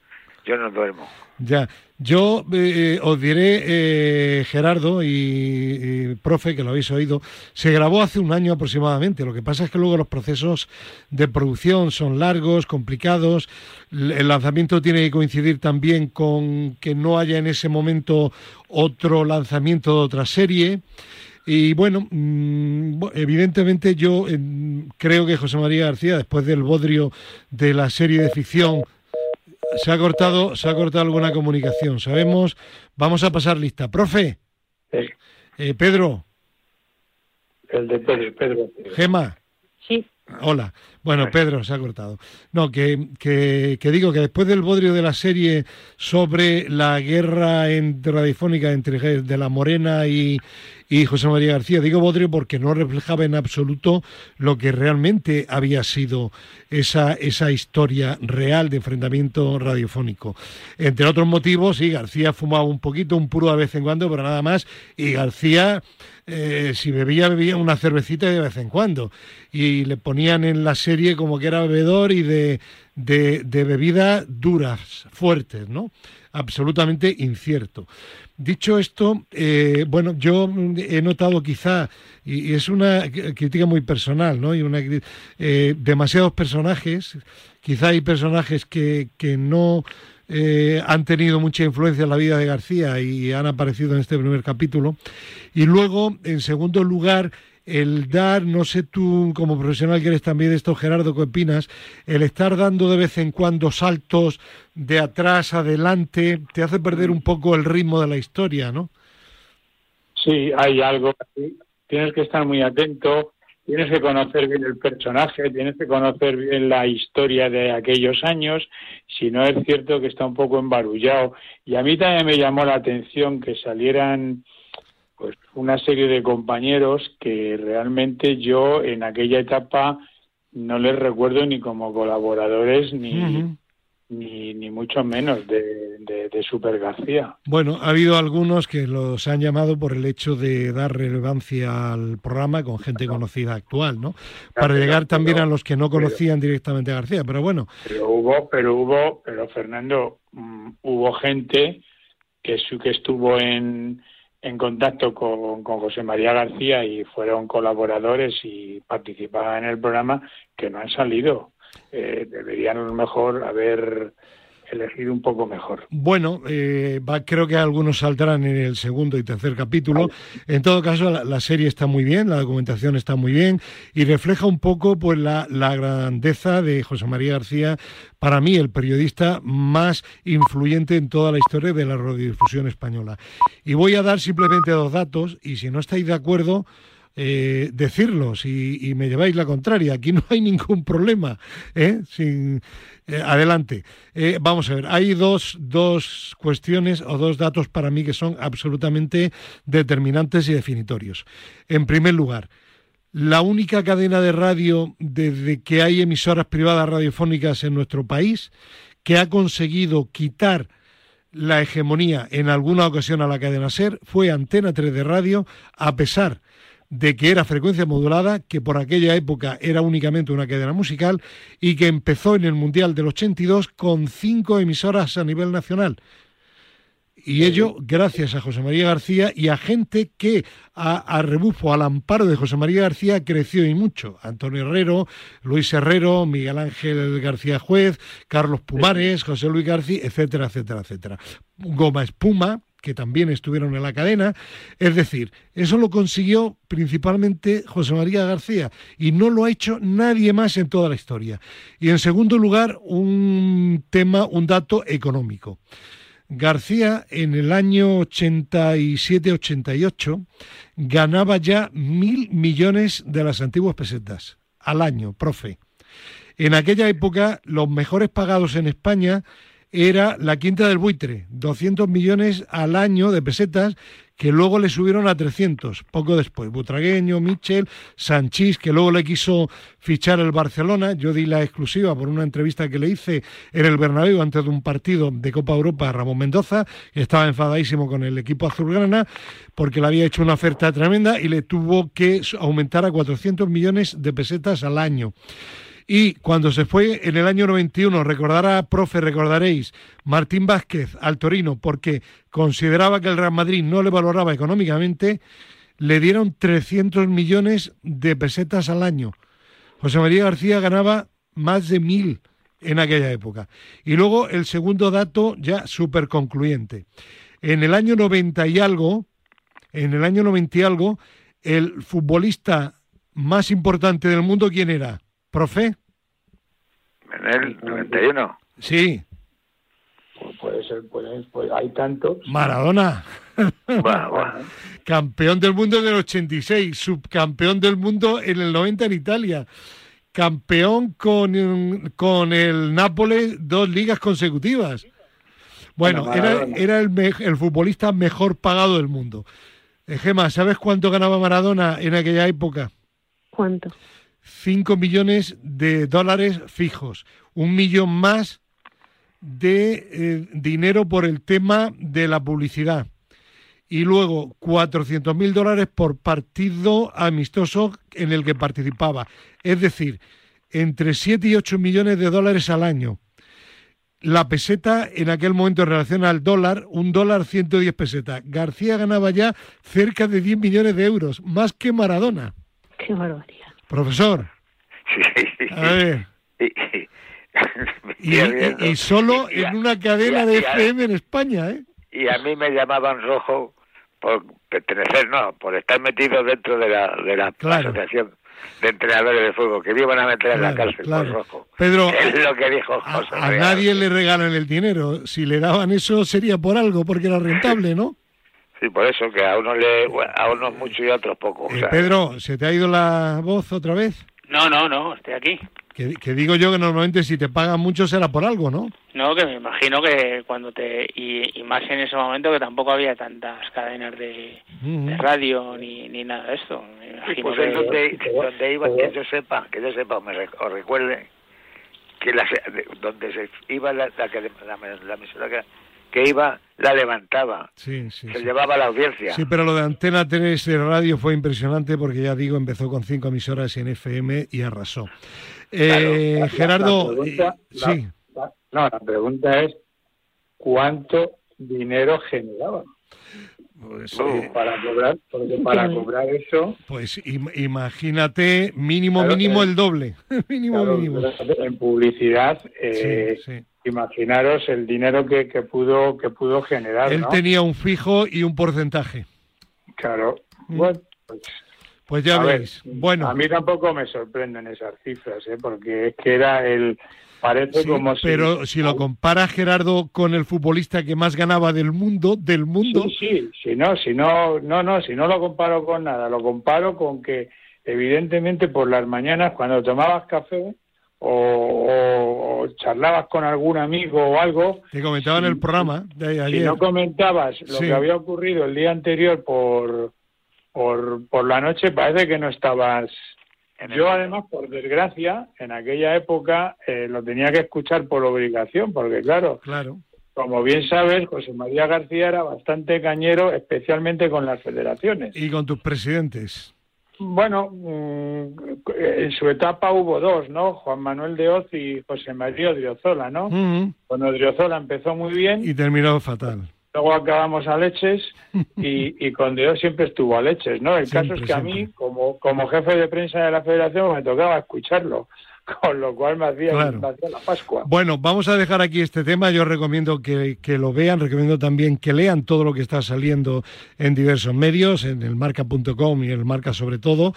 Yo no duermo.
Ya, yo eh, os diré, eh, Gerardo y, y profe, que lo habéis oído, se grabó hace un año aproximadamente. Lo que pasa es que luego los procesos de producción son largos, complicados. El lanzamiento tiene que coincidir también con que no haya en ese momento otro lanzamiento de otra serie. Y bueno, mm, evidentemente yo creo que José María García, después del bodrio de la serie de ficción, se ha cortado, se ha cortado alguna comunicación. Sabemos, vamos a pasar lista. Profe,
El,
eh, Pedro,
el de Pedro, Pedro.
Gema,
Sí,
hola. Bueno, Pedro, se ha cortado. No, que, que, que digo que después del bodrio de la serie sobre la guerra entre, radiofónica entre de la Morena y, y José María García, digo bodrio porque no reflejaba en absoluto lo que realmente había sido esa, esa historia real de enfrentamiento radiofónico. Entre otros motivos, sí, García fumaba un poquito, un puro de vez en cuando, pero nada más, y García, eh, si bebía, bebía una cervecita de vez en cuando, y le ponían en la serie como que era bebedor y de, de, bebidas duras, fuertes, ¿no? Absolutamente incierto. Dicho esto, eh, bueno, yo he notado quizá, y, es una crítica muy personal, ¿no? Y una, eh, demasiados personajes, quizá hay personajes que, que no eh, han tenido mucha influencia en la vida de García y han aparecido en este primer capítulo. Y luego, en segundo lugar, el dar, no sé tú como profesional que eres también de esto, Gerardo, ¿qué opinas? El estar dando de vez en cuando saltos de atrás adelante te hace perder un poco el ritmo de la historia, ¿no?
Sí, hay algo. Tienes que estar muy atento, tienes que conocer bien el personaje, tienes que conocer bien la historia de aquellos años, si no es cierto que está un poco embarullado. Y a mí también me llamó la atención que salieran pues una serie de compañeros que realmente yo en aquella etapa no les recuerdo ni como colaboradores ni. Ni, ni mucho menos de, de, de Super García.
Bueno, ha habido algunos que los han llamado por el hecho de dar relevancia al programa con gente conocida actual, ¿no? Para llegar también
pero-
a los que no
pero-
conocían directamente a García. Pero bueno,
Pero hubo, pero hubo, pero Fernando, mm, hubo gente que, su- que estuvo en, en contacto con, con José María García y fueron colaboradores y participaban en el programa que no han salido. Eh, deberían mejor haber elegido un poco mejor.
Bueno, eh, creo que algunos saldrán en el segundo y tercer capítulo. En todo caso, la, serie está muy bien, la documentación está muy bien y refleja un poco pues la grandeza de José María García, para mí el periodista más influyente en toda la historia de la radiodifusión española. Y voy a dar simplemente dos datos y si no estáis de acuerdo, eh, decirlos y, me lleváis la contraria. Aquí no hay ningún problema. ¿eh? Eh, adelante. Eh, vamos a ver, hay dos, dos cuestiones o dos datos para mí que son absolutamente determinantes y definitorios. En primer lugar, la única cadena de radio desde que hay emisoras privadas radiofónicas en nuestro país que ha conseguido quitar la hegemonía en alguna ocasión a la cadena SER fue Antena 3 de radio, a pesar de que era frecuencia modulada, que por aquella época era únicamente una cadena musical y que empezó en el Mundial del 82 con cinco emisoras a nivel nacional. Y ello gracias a José María García y a gente que a, a rebufo, al amparo de José María García, creció y mucho. Antonio Herrero, Luis Herrero, Miguel Ángel García Juez, Carlos Pumares, José Luis García, etcétera, etcétera, etcétera. Goma Espuma, que también estuvieron en la cadena. Es decir, eso lo consiguió principalmente José María García y no lo ha hecho nadie más en toda la historia. Y en segundo lugar, un tema, un dato económico. García en el año 87-88 ganaba ya mil millones de las antiguas pesetas al año, profe. En aquella época los mejores pagados en España era la Quinta del Buitre, 200 millones al año de pesetas, que luego le subieron a 300, poco después. Butragueño, Michel, Sanchís, que luego le quiso fichar el Barcelona. Yo di la exclusiva por una entrevista que le hice en el Bernabéu antes de un partido de Copa Europa a Ramón Mendoza, que estaba enfadadísimo con el equipo azulgrana porque le había hecho una oferta tremenda y le tuvo que aumentar a 400 millones de pesetas al año. Y cuando se fue en el año 91, recordará, profe, recordaréis, Martín Vázquez al Torino, porque consideraba que el Real Madrid no le valoraba económicamente, le dieron 300 millones de pesetas al año. José María García ganaba más de mil en aquella época. Y luego el segundo dato ya súper concluyente. En el año 90 y algo, en el año 90 y algo, el futbolista más importante del mundo, ¿quién era? ¿Profe?
En el 91.
Sí,
Pues puede ser, puede, pues hay tantos.
Maradona. *laughs*
Bueno, bueno.
Campeón del mundo en el 86, subcampeón del mundo en el 90 en Italia, campeón con, con el Nápoles dos ligas consecutivas. Bueno,
Bueno,
era, era el, me- el futbolista mejor pagado del mundo. Eh, Gema, ¿sabes cuánto ganaba Maradona en aquella época?
¿Cuánto?
5 millones de dólares fijos, un millón más de eh, dinero por el tema de la publicidad y luego 400 mil dólares por partido amistoso en el que participaba. Es decir, entre 7 y 8 millones de dólares al año. La peseta en aquel momento en relación al dólar, un dólar 110 pesetas. García ganaba ya cerca de 10 millones de euros, más que Maradona.
Qué barbaridad.
Profesor,
Sí.
a ver. *laughs*
Y,
Y, y- y solo
Y
en una cadena de FM en España, ¿eh?
y a mí me llamaban rojo por pertenecer, no, por estar metido dentro de la, de la
Claro.
asociación de entrenadores de fútbol, que me iban a meter en la cárcel
claro.
por rojo.
Pedro, *laughs*
Es lo que dijo
a,
José
a nadie le regalan el dinero. Si le daban eso sería por algo, porque era rentable, ¿no?
Sí, por eso, que a unos le, a unos mucho y a otros poco. o
Eh,
sea,
Pedro, ¿se te ha ido la voz otra vez?
No, no, no, estoy aquí.
Que, que digo yo que normalmente si te pagan mucho será por algo, ¿no?
No, que me imagino que cuando te. Y, más en ese momento que tampoco había tantas cadenas de, radio ni, ni nada de esto.
Me pues que, donde, donde iba, que yo sepa, que yo sepa, me o recuerde, que la, donde se iba la, la, la, la emisora que, que iba la levantaba.
Sí, sí,
se llevaba la audiencia.
Sí, pero lo de Antena 3 de radio fue impresionante porque ya digo, empezó con cinco emisoras en FM y arrasó. Eh, Gerardo, sí.
no, la pregunta es ¿cuánto dinero generaba? Pues, eh, para cobrar, porque para cobrar eso.
Pues imagínate, mínimo, mínimo el doble. *laughs* mínimo, mínimo.
En publicidad, eh, imaginaros el dinero que, pudo que pudo generar.
Él tenía un fijo y un porcentaje.
Claro. Mm. Bueno, pues,
pues, ya veis. bueno.
A mí tampoco me sorprenden esas cifras, ¿eh? porque es que era el Parece como
si... Pero si lo compara Gerardo con el futbolista que más ganaba del mundo, del mundo...
Sí, sí, si no, si no, no, no, si no lo comparo con nada, lo comparo con que evidentemente por las mañanas cuando tomabas café o, charlabas con algún amigo o algo...
Te comentaba en el programa de ayer.
Si no comentabas lo que había ocurrido el día anterior por, por, por la noche, parece que no estabas yo además, por desgracia, en aquella época eh, lo tenía que escuchar por obligación, porque claro,
claro,
como bien sabes, José María García era bastante cañero, especialmente con las federaciones.
¿Y con tus presidentes?
Bueno, mm, en su etapa hubo dos, ¿no? Juan Manuel de Oz y José María Odriozola, ¿no? Cuando Odriozola empezó muy bien.
Y terminó fatal.
Luego acabamos a leches *laughs* y, con Dios siempre estuvo a leches, ¿no? El caso es que a mí, como, como jefe de prensa de la federación, me tocaba escucharlo *laughs* con lo cual me hacía, la Pascua.
Bueno, vamos a dejar aquí este tema. Yo recomiendo que, que, lo vean, recomiendo también que lean todo lo que está saliendo en diversos medios, en el marca.com y el marca sobre todo.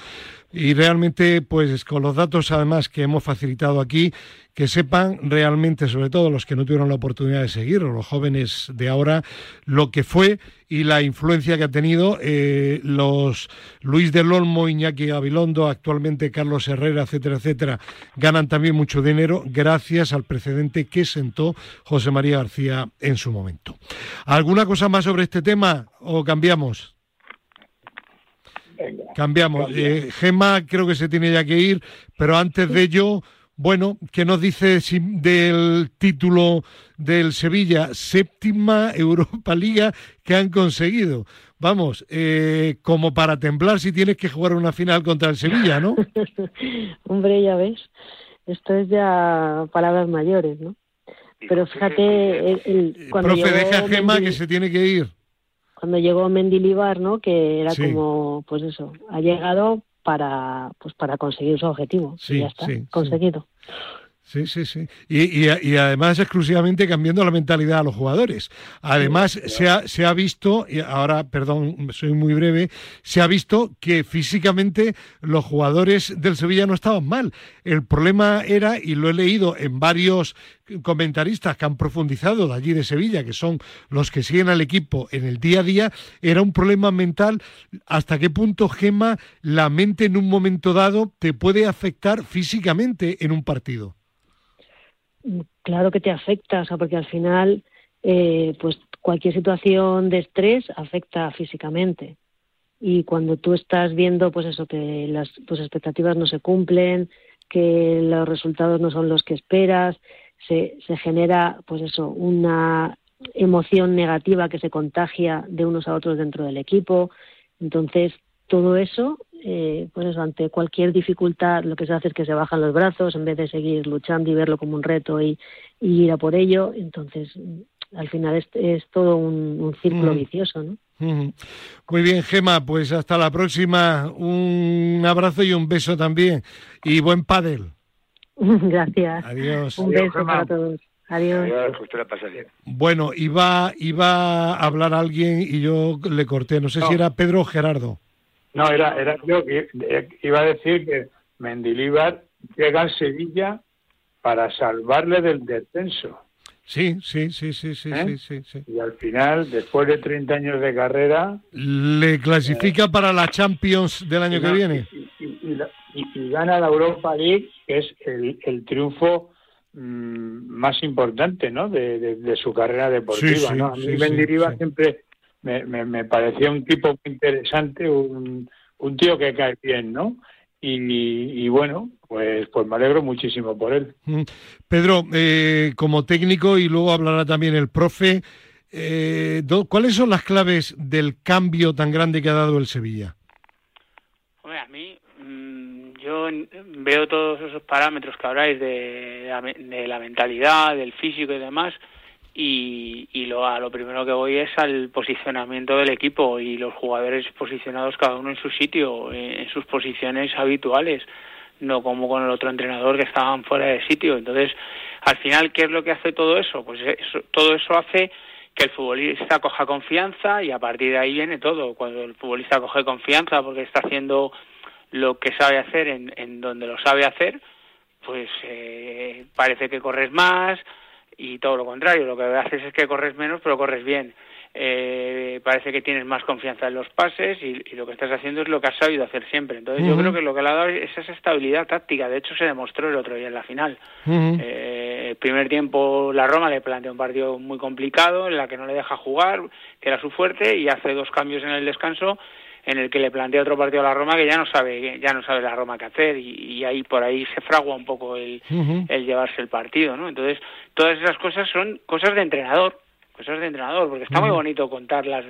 Y realmente, pues con los datos además que hemos facilitado aquí, que sepan realmente, sobre todo los que no tuvieron la oportunidad de seguirlo, los jóvenes de ahora, lo que fue y la influencia que ha tenido eh, los Luis del Olmo, Iñaki Gabilondo, actualmente Carlos Herrera, etcétera, etcétera, ganan también mucho dinero gracias al precedente que sentó José María García en su momento. ¿Alguna cosa más sobre este tema o cambiamos? Cambiamos. Eh, Gema creo que se tiene ya que ir, pero antes de ello, bueno, ¿qué nos dice del título del Sevilla? Séptima Europa Liga que han conseguido. Vamos, eh, como para temblar si tienes que jugar una final contra el Sevilla, ¿no? *laughs*
Hombre, ya ves, esto es ya palabras mayores, ¿no? Pero fíjate, el,
cuando Profe, deja a Gema que se tiene que ir
cuando llegó Mendilibar, ¿no? Que era como, pues eso, ha llegado para, pues para conseguir su objetivo. Sí, y ya está, conseguido.
Sí, sí, sí. Y, y, además exclusivamente cambiando la mentalidad a los jugadores. Además, se, ha, se ha visto, y ahora, perdón, soy muy breve, se ha visto que físicamente los jugadores del Sevilla no estaban mal. El problema era, y lo he leído en varios comentaristas que han profundizado de allí de Sevilla, que son los que siguen al equipo en el día a día, era un problema mental. ¿Hasta qué punto, Gema, la mente en un momento dado te puede afectar físicamente en un partido?
Claro que te afecta, o sea, porque al final, eh, pues cualquier situación de estrés afecta físicamente. Y cuando tú estás viendo, pues eso, que las tus expectativas no se cumplen, que los resultados no son los que esperas, se, se genera, pues eso, una emoción negativa que se contagia de unos a otros dentro del equipo. Entonces, todo eso eh, pues ante cualquier dificultad lo que se hace es que se bajan los brazos en vez de seguir luchando y verlo como un reto y, ir a por ello. Entonces, al final es, es todo un, círculo mm. vicioso, ¿no?
Muy bien, Gema, pues hasta la próxima. Un abrazo y un beso también. Y buen pádel. *laughs*
Gracias.
Adiós.
Un beso para todos. Adiós.
Bueno, iba, iba a hablar alguien y yo le corté. No sé si era Pedro o Gerardo.
No, era, era yo que iba a decir que Mendilíbar llega a Sevilla para salvarle del descenso.
Sí, sí, sí, sí, sí, ¿Eh? sí, sí,
Y al final, después de 30 años de carrera...
Le clasifica para la Champions del año que viene.
Y, gana la Europa League, que es el, el triunfo mm, más importante ¿no? de, su carrera deportiva. ¿no? A mí Mendiriva siempre me, me, parecía un tipo muy interesante, un, un tío que cae bien, ¿no? Y, bueno, pues, pues me alegro muchísimo por él. Mm.
Pedro, eh, como técnico, y luego hablará también el profe, eh, ¿cuáles son las claves del cambio tan grande que ha dado el Sevilla?
a mí, mm, yo veo todos esos parámetros que habláis de, de la mentalidad, del físico y demás, y, y lo, a lo primero que voy es al posicionamiento del equipo y los jugadores posicionados cada uno en su sitio, en, sus posiciones habituales, no como con el otro entrenador que estaban fuera de sitio. Entonces, al final, ¿qué es lo que hace todo eso? Pues todo eso hace que el futbolista coja confianza y a partir de ahí viene todo. Cuando el futbolista coge confianza porque está haciendo lo que sabe hacer en, en donde lo sabe hacer, pues eh, parece que corres más, y todo lo contrario, lo que haces es que corres menos pero corres bien. Eh, parece que tienes más confianza en los pases y, lo que estás haciendo es lo que has sabido hacer siempre. Entonces yo creo que lo que le ha dado es esa estabilidad táctica. De hecho se demostró el otro día en la final. eh, el primer tiempo la Roma le plantea un partido muy complicado en la que no le deja jugar, que era su fuerte, y hace dos cambios en el descanso en el que le plantea otro partido a la Roma que ya no sabe ya no sabe la Roma qué hacer y, ahí por ahí se fragua un poco el, el llevarse el partido no entonces todas esas cosas son cosas de entrenador cosas de entrenador porque está muy bonito contarlas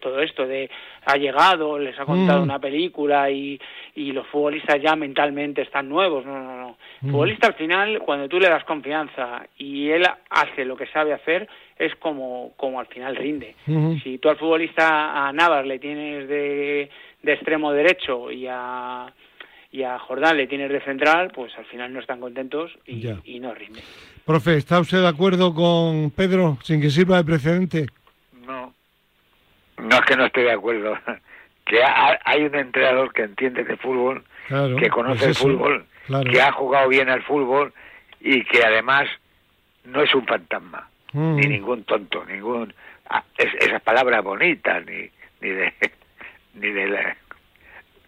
todo esto de ha llegado, les ha contado una película y, y los futbolistas ya mentalmente están nuevos. No, no, no. Futbolista al final, cuando tú le das confianza y él hace lo que sabe hacer, es como, como al final rinde. Si tú al futbolista, a Navas le tienes de, de extremo derecho y a, y a Jordán le tienes de central, pues al final no están contentos y, y no rinde.
Profe, ¿está usted de acuerdo con Pedro sin que sirva de precedente?
No, no es que no estoy de acuerdo. *laughs* Que hay un entrenador que entiende de fútbol, que conoce el fútbol, que ha jugado bien al fútbol y que además no es un fantasma ni mm. ningún tonto, ningún ah, es, esas palabras bonitas, ni ni de *laughs* ni de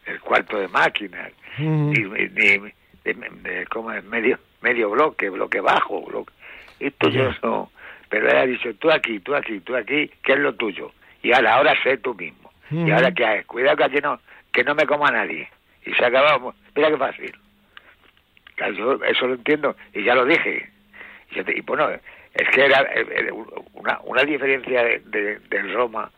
el cuarto de máquinas, mm. ni, ni de, como es medio medio bloque, bloque bajo, bloque, esto yo no, pero él ha dicho tú aquí, tú aquí, tú aquí, ¿qué es lo tuyo? Y ahora, ahora sé tú mismo. Y ahora que hay, cuidado que aquí no, que no me coma nadie. Y se acabó, mira qué fácil. eso lo entiendo y ya lo dije. Y, y bueno, es que era, una, una diferencia de, del Roma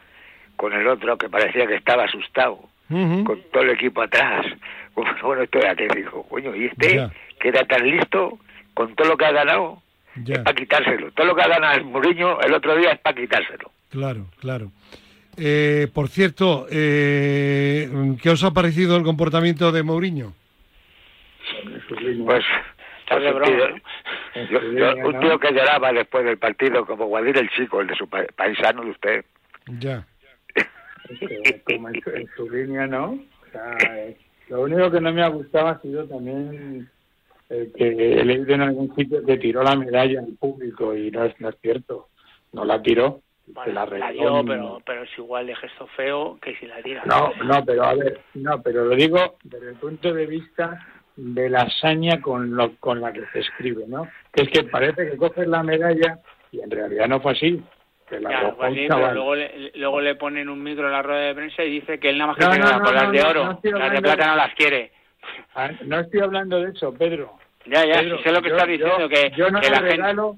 con el otro que parecía que estaba asustado, con todo el equipo atrás. *laughs* Bueno, esto era que dijo, coño, y este que era tan listo con todo lo que ha ganado, es para quitárselo. Todo lo que ha ganado el Mourinho el otro día es para quitárselo.
Claro, claro. Eh, por cierto, eh, ¿qué os ha parecido el comportamiento de Mourinho?
Pues un tío que lloraba después del partido, como Guadir el chico, el de su paisano de usted.
Ya.
como en su, línea, ¿no? lo único que no me ha gustado ha sido también que he leído en algún sitio que tiró la medalla al público y no es, no es cierto. No la tiró.
La, dio, pero, pero es igual de gesto feo que si la tira.
No, no, pero a ver, no, pero lo digo desde el punto de vista de la hazaña con, lo, con la que se escribe, ¿no? Que es que parece que coges la medalla y en realidad no fue así. Que la
pues pero luego le, luego le ponen un micro en la rueda de prensa y dice que él nada más que tiene las de oro, las de plata no las quiere.
Ah, no estoy hablando de eso, Pedro.
Ya, ya, sé lo que estás diciendo, que,
yo no
la
regalo,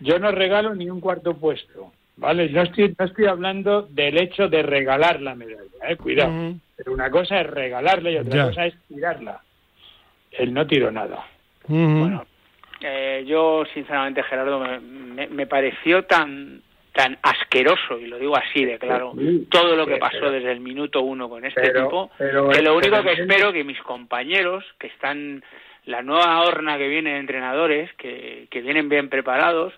Yo no regalo ni un cuarto puesto, ¿vale? No estoy, no estoy hablando del hecho de regalar la medalla, ¿eh? Cuidado. Pero una cosa es regalarla y otra cosa es tirarla él no tiró nada.
Bueno, eh, yo sinceramente Gerardo me, me, pareció tan tan asqueroso y lo digo así de claro todo lo que pasó desde el minuto uno con este tipo que lo único que espero que mis compañeros que están la nueva horna que viene de entrenadores que, que vienen bien preparados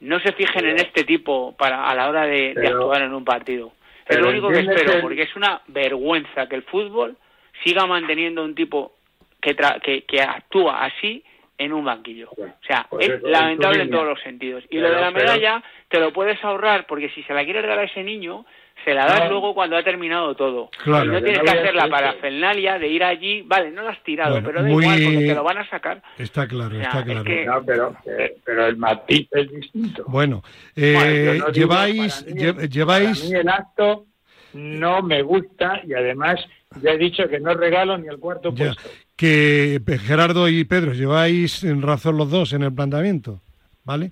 no se fijen en este tipo para a la hora de, de actuar en un partido es lo único que espero porque es una vergüenza que el fútbol siga manteniendo un tipo que, que, actúa así en un banquillo. O sea, es lamentable en todos los sentidos. Y lo de la medalla te lo puedes ahorrar porque si se la quieres dar a ese niño, se la das luego cuando ha terminado todo. Claro, y no tienes que hacer la parafernalia de ir allí, vale, no lo has tirado, pero da igual, porque te lo van a sacar.
Está claro, está claro.
No, pero, eh, pero el matiz es distinto.
Bueno, eh, lleváis... lleváis...
el acto no me gusta y además ya he dicho que no regalo ni el cuarto puesto.
Que Gerardo y Pedro, lleváis en razón los dos en el planteamiento. ¿Vale?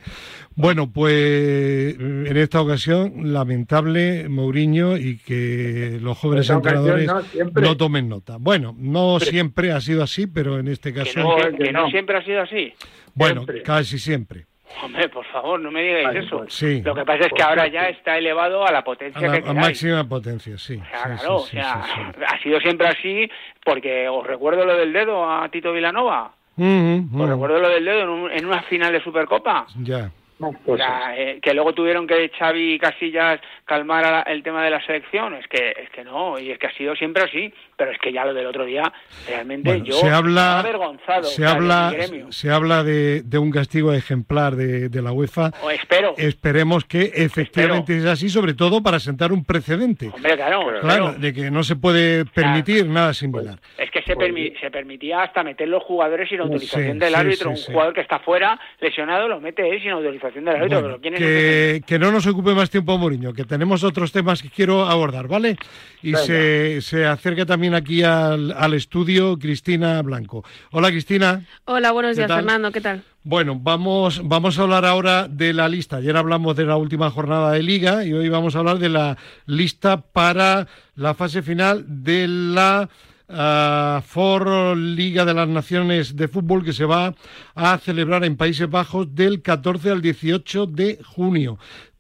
Bueno, pues en esta ocasión, lamentable Mourinho y que los jóvenes entrenadores no, tomen nota. Bueno, no siempre ha sido así, pero en este caso.
Que no, siempre ha sido así.
Bueno, casi siempre.
Hombre, por favor, no me digáis eso. Sí, Lo que pasa es que ahora ya está elevado a la potencia a
la, máxima potencia, sí.
claro, o sea, ha sido siempre así porque os recuerdo lo del dedo a Tito Vilanova. Os recuerdo lo del dedo en, un, en una final de Supercopa.
Ya.
Eh, que luego tuvieron que Xavi y Casillas calmar el tema de la selección, es que es que no, y es que ha sido siempre así, pero es que ya lo del otro día, realmente yo
se habla, avergonzado. Se habla, se habla de, un castigo ejemplar de, la UEFA.
O espero.
Esperemos que efectivamente sea así, sobre todo para sentar un precedente.
claro,
de que no se puede permitir nada similar.
Es que se, pues se permitía hasta meter los jugadores sin autorización del árbitro, un jugador que está fuera lesionado lo mete él sin autorización
que, no nos ocupe más tiempo Mourinho, que tenemos otros temas que quiero abordar, ¿vale? Y se, se, acerca también aquí al, al, estudio Cristina Blanco. Hola Cristina.
Hola, buenos días Fernando, ¿qué tal?
Bueno, vamos, vamos a hablar ahora de la lista. Ayer hablamos de la última jornada de liga y hoy vamos a hablar de la lista para la fase final de la uh, For Liga de las Naciones de Fútbol que se va a celebrar en Países Bajos del 14 al 18 de junio.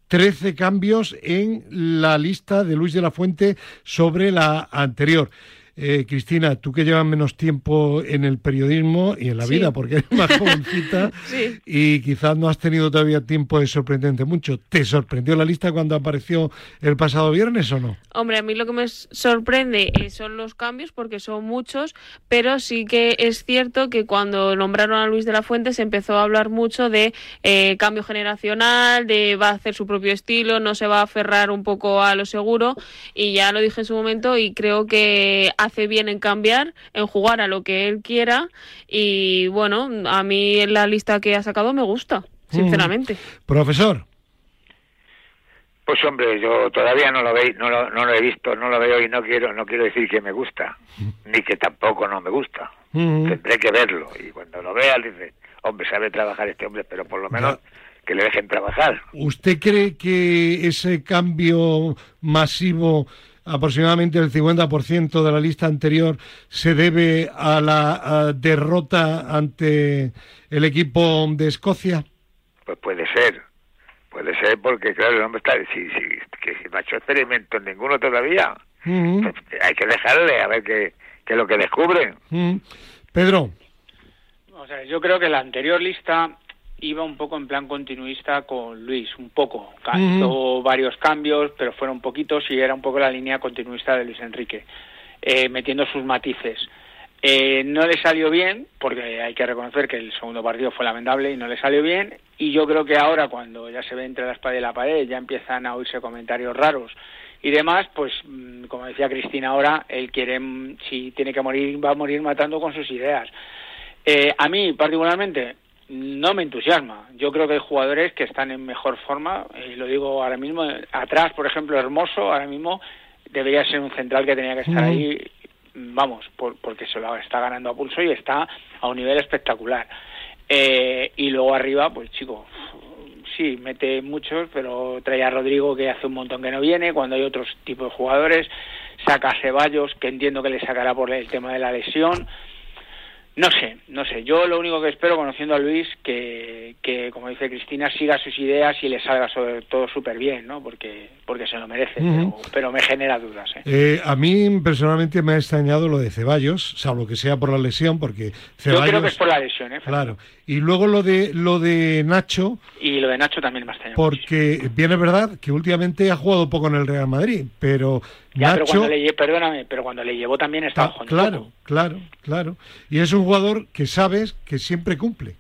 13 cambios en la lista de Luis de la Fuente sobre la anterior. Eh, Cristina, tú que llevas menos tiempo en el periodismo y en la vida, porque eres más jovencita *laughs* y quizás no has tenido todavía tiempo de sorprenderte mucho. ¿Te sorprendió la lista cuando apareció el pasado viernes o no?
Hombre, a mí lo que me sorprende eh, son los cambios, porque son muchos, pero sí que es cierto que cuando nombraron a Luis de la Fuente se empezó a hablar mucho de eh, cambio generacional, de va a hacer su propio estilo, no se va a aferrar un poco a lo seguro, y ya lo dije en su momento y creo que hace bien en cambiar, en jugar a lo que él quiera y bueno, a mí la lista que ha sacado me gusta, sinceramente.
Profesor.
Pues hombre, yo todavía no lo, ve, no, lo, no lo he visto, no lo veo y no quiero no quiero decir que me gusta, ni que tampoco no me gusta. Tendré que verlo y cuando lo vea dice, hombre, sabe trabajar este hombre, pero por lo menos que le dejen trabajar.
¿Usted cree que ese cambio masivo aproximadamente el 50% de la lista anterior se debe a la derrota ante el equipo de Escocia?
Pues puede ser, puede ser porque claro, el hombre está, si, si, que no ha hecho experimentos ninguno todavía, pues, hay que dejarle a ver qué, qué es lo que descubre.
Pedro.
O sea, yo creo que la anterior lista iba un poco en plan continuista con Luis, un poco. Hizo varios cambios, pero fueron poquitos y era un poco la línea continuista de Luis Enrique, eh, metiendo sus matices. Eh, no le salió bien, porque hay que reconocer que el segundo partido fue lamentable y no le salió bien. Y yo creo que ahora, cuando ya se ve entre la espada y la pared, ya empiezan a oírse comentarios raros y demás, pues mm, como decía Cristina ahora, él quiere, mm, si tiene que morir, va a morir matando con sus ideas. Eh, a mí, particularmente, no me entusiasma. Yo creo que hay jugadores que están en mejor forma, y lo digo ahora mismo, atrás, por ejemplo, Hermoso, ahora mismo debería ser un central que tenía que estar ahí, vamos, porque se lo está ganando a pulso y está a un nivel espectacular. Eh, y luego arriba, pues chico, sí, mete muchos, pero trae a Rodrigo que hace un montón que no viene, cuando hay otros tipos de jugadores, saca a Ceballos, que entiendo que le sacará por el tema de la lesión, no sé, no sé. Yo lo único que espero, conociendo a Luis, que, que como dice Cristina, siga sus ideas y le salga sobre todo súper bien, ¿no? Porque, porque se lo merece, pero, me genera dudas. ¿eh?
¿eh? a mí personalmente me ha extrañado lo de Ceballos, salvo que sea por la lesión, porque Ceballos...
Yo creo que es por la lesión, ¿eh?
Claro. Y luego lo de lo de Nacho...
Y lo de Nacho también me ha extrañado.
Porque bien es verdad que últimamente ha jugado poco en el Real Madrid, pero
ya, pero cuando le, perdóname, pero cuando le llevó también estaba
jugando Claro, claro, claro. Y es un jugador que sabes que siempre cumple.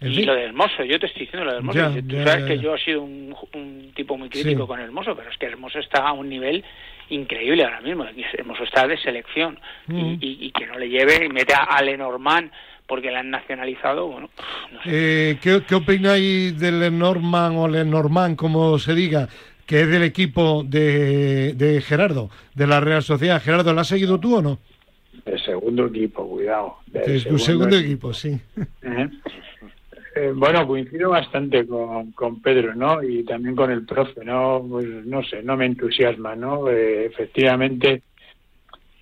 y lo del Hermoso, yo te estoy diciendo lo del Hermoso. Tú sabes que yo he sido un, tipo muy crítico con el Hermoso, pero es que Hermoso está a un nivel increíble ahora mismo. Hermoso está de selección y, que no le lleve y mete a, Lenormand porque le han nacionalizado, bueno.
eh, ¿qué, ¿Qué opináis del Lenormand o Lenormand, como se diga? Que es del equipo de, de Gerardo, de la Real Sociedad. Gerardo, ¿la has seguido tú o no?
El segundo equipo, cuidado.
Es tu segundo equipo, sí.
Eh, bueno, coincido bastante con, con, Pedro, ¿no? Y también con el profe, ¿no? Pues no sé, no me entusiasma, ¿no? Eh, efectivamente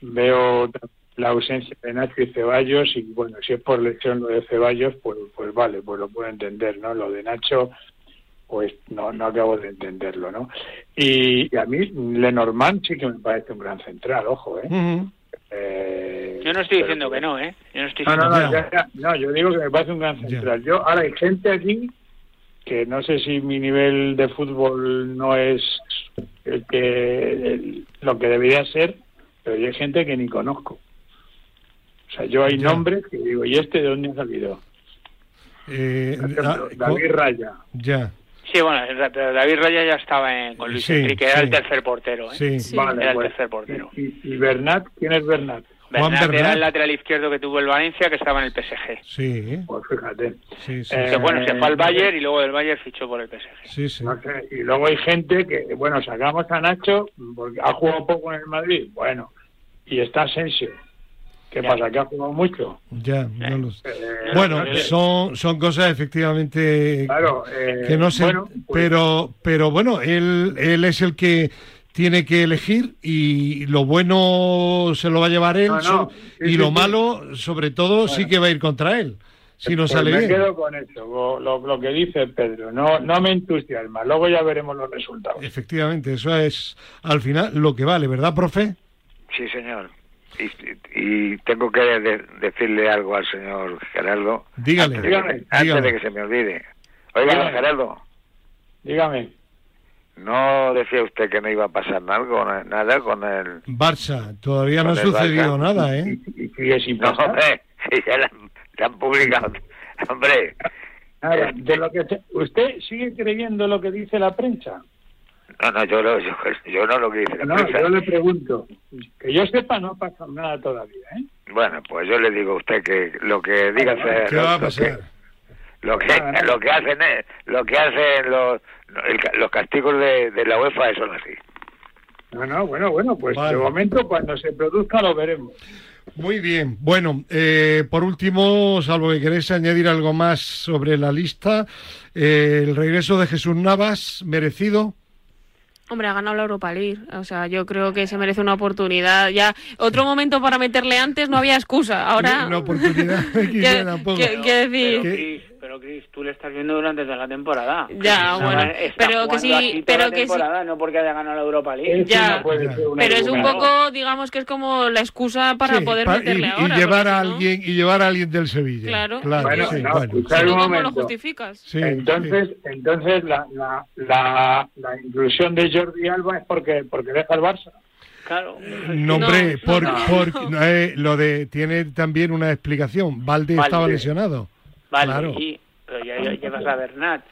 veo la ausencia de Nacho y Ceballos y bueno, si es por lesión lo de Ceballos, pues, pues vale, pues lo puedo entender, ¿no? Lo de Nacho, pues no, no acabo de entenderlo, ¿no? Y, a mí Lenormand sí que me parece un gran central, ojo, ¿eh?
Eh, yo no estoy diciendo que no, ¿eh? Yo no, estoy
no, no, yo digo que me parece un gran central. Yo, ahora hay gente aquí que no sé si mi nivel de fútbol no es el que lo que debería ser, pero hay gente que ni conozco. O sea, yo hay nombres que digo, ¿y este de dónde ha salido? Eh, ah, David Raya.
Ya.
Sí, bueno, David Raya ya estaba en, con Luis Enrique, era el tercer portero. ¿eh? Sí, vale, era el pues, tercer portero.
¿Y, Bernat? ¿Quién es Bernat?
Bernat, era el lateral izquierdo que tuvo el Valencia, que estaba en el PSG.
Sí.
Pues fíjate.
Sí, sí. Eh, bueno, se fue al Bayern y luego del Bayern fichó por el PSG.
Sí, sí.
y luego hay gente que, bueno, sacamos a Nacho, porque ha jugado poco en el Madrid, bueno, y está Asensio ¿Qué pasa? ¿Que ha jugado mucho?
Ya, no lo sé. Eh, bueno, son, son cosas efectivamente eh, que no sé, pues pero, pero bueno, él, él es el que tiene que elegir y lo bueno se lo va a llevar él y lo malo, sobre todo, sí que va a ir contra él. Si no pues sale
me
bien.
quedo con eso, lo, lo, que dice Pedro. No, no me entusiasma. Luego ya veremos los resultados.
Efectivamente, eso es al final lo que vale, ¿verdad, profe?
Sí, señor y, tengo que decirle algo al señor Gerardo.
Dígale,
antes, de que se me olvide. Oiga, Gerardo.
Dígame.
¿No decía usted que no iba a pasar nada, nada con el...
Barça, todavía no ha sucedido nada, ¿eh?
¿Y, sigue sin
No, hombre, *laughs* ya la, han publicado. hombre.
de lo que ¿Usted sigue creyendo lo que dice la prensa?
No, no, yo, yo, no lo que dice.
No, yo le pregunto. Que yo sepa, no pasa nada todavía, ¿eh?
Bueno, pues yo le digo a usted que lo que diga...
¿Qué va a pasar?
Lo que, lo que hacen lo que hacen los, los castigos de, de, la UEFA son así.
No, no, bueno, bueno, pues de momento cuando se produzca lo veremos.
Muy bien. Bueno, eh, por último, salvo que queréis añadir algo más sobre la lista, eh, el regreso de Jesús Navas, merecido.
Hombre, ha ganado la Europa League. O sea, yo creo que se merece una oportunidad. Ya, otro momento para meterle antes no había excusa. Ahora.
Una oportunidad. *laughs*
¿Qué, decir?
pero Cris, tú le estás viendo durante toda la temporada.
Ya, bueno, pero que sí, pero que sí.
No porque haya ganado la Europa League.
Ya, pero es un poco, digamos que es como la excusa para poder meterle
y,
ahora.
Y llevar a alguien y llevar a alguien del Sevilla.
Claro.
claro
bueno,
sí,
no, bueno.
¿Cómo lo justificas?
entonces, entonces la, la, la, la inclusión de Jordi Alba es porque porque deja el Barça.
Claro.
No, hombre, por, por, eh, lo de tiene también una explicación. Valde, Valde. estaba lesionado.
Vale, sí, pero ya, llevas a Bernat.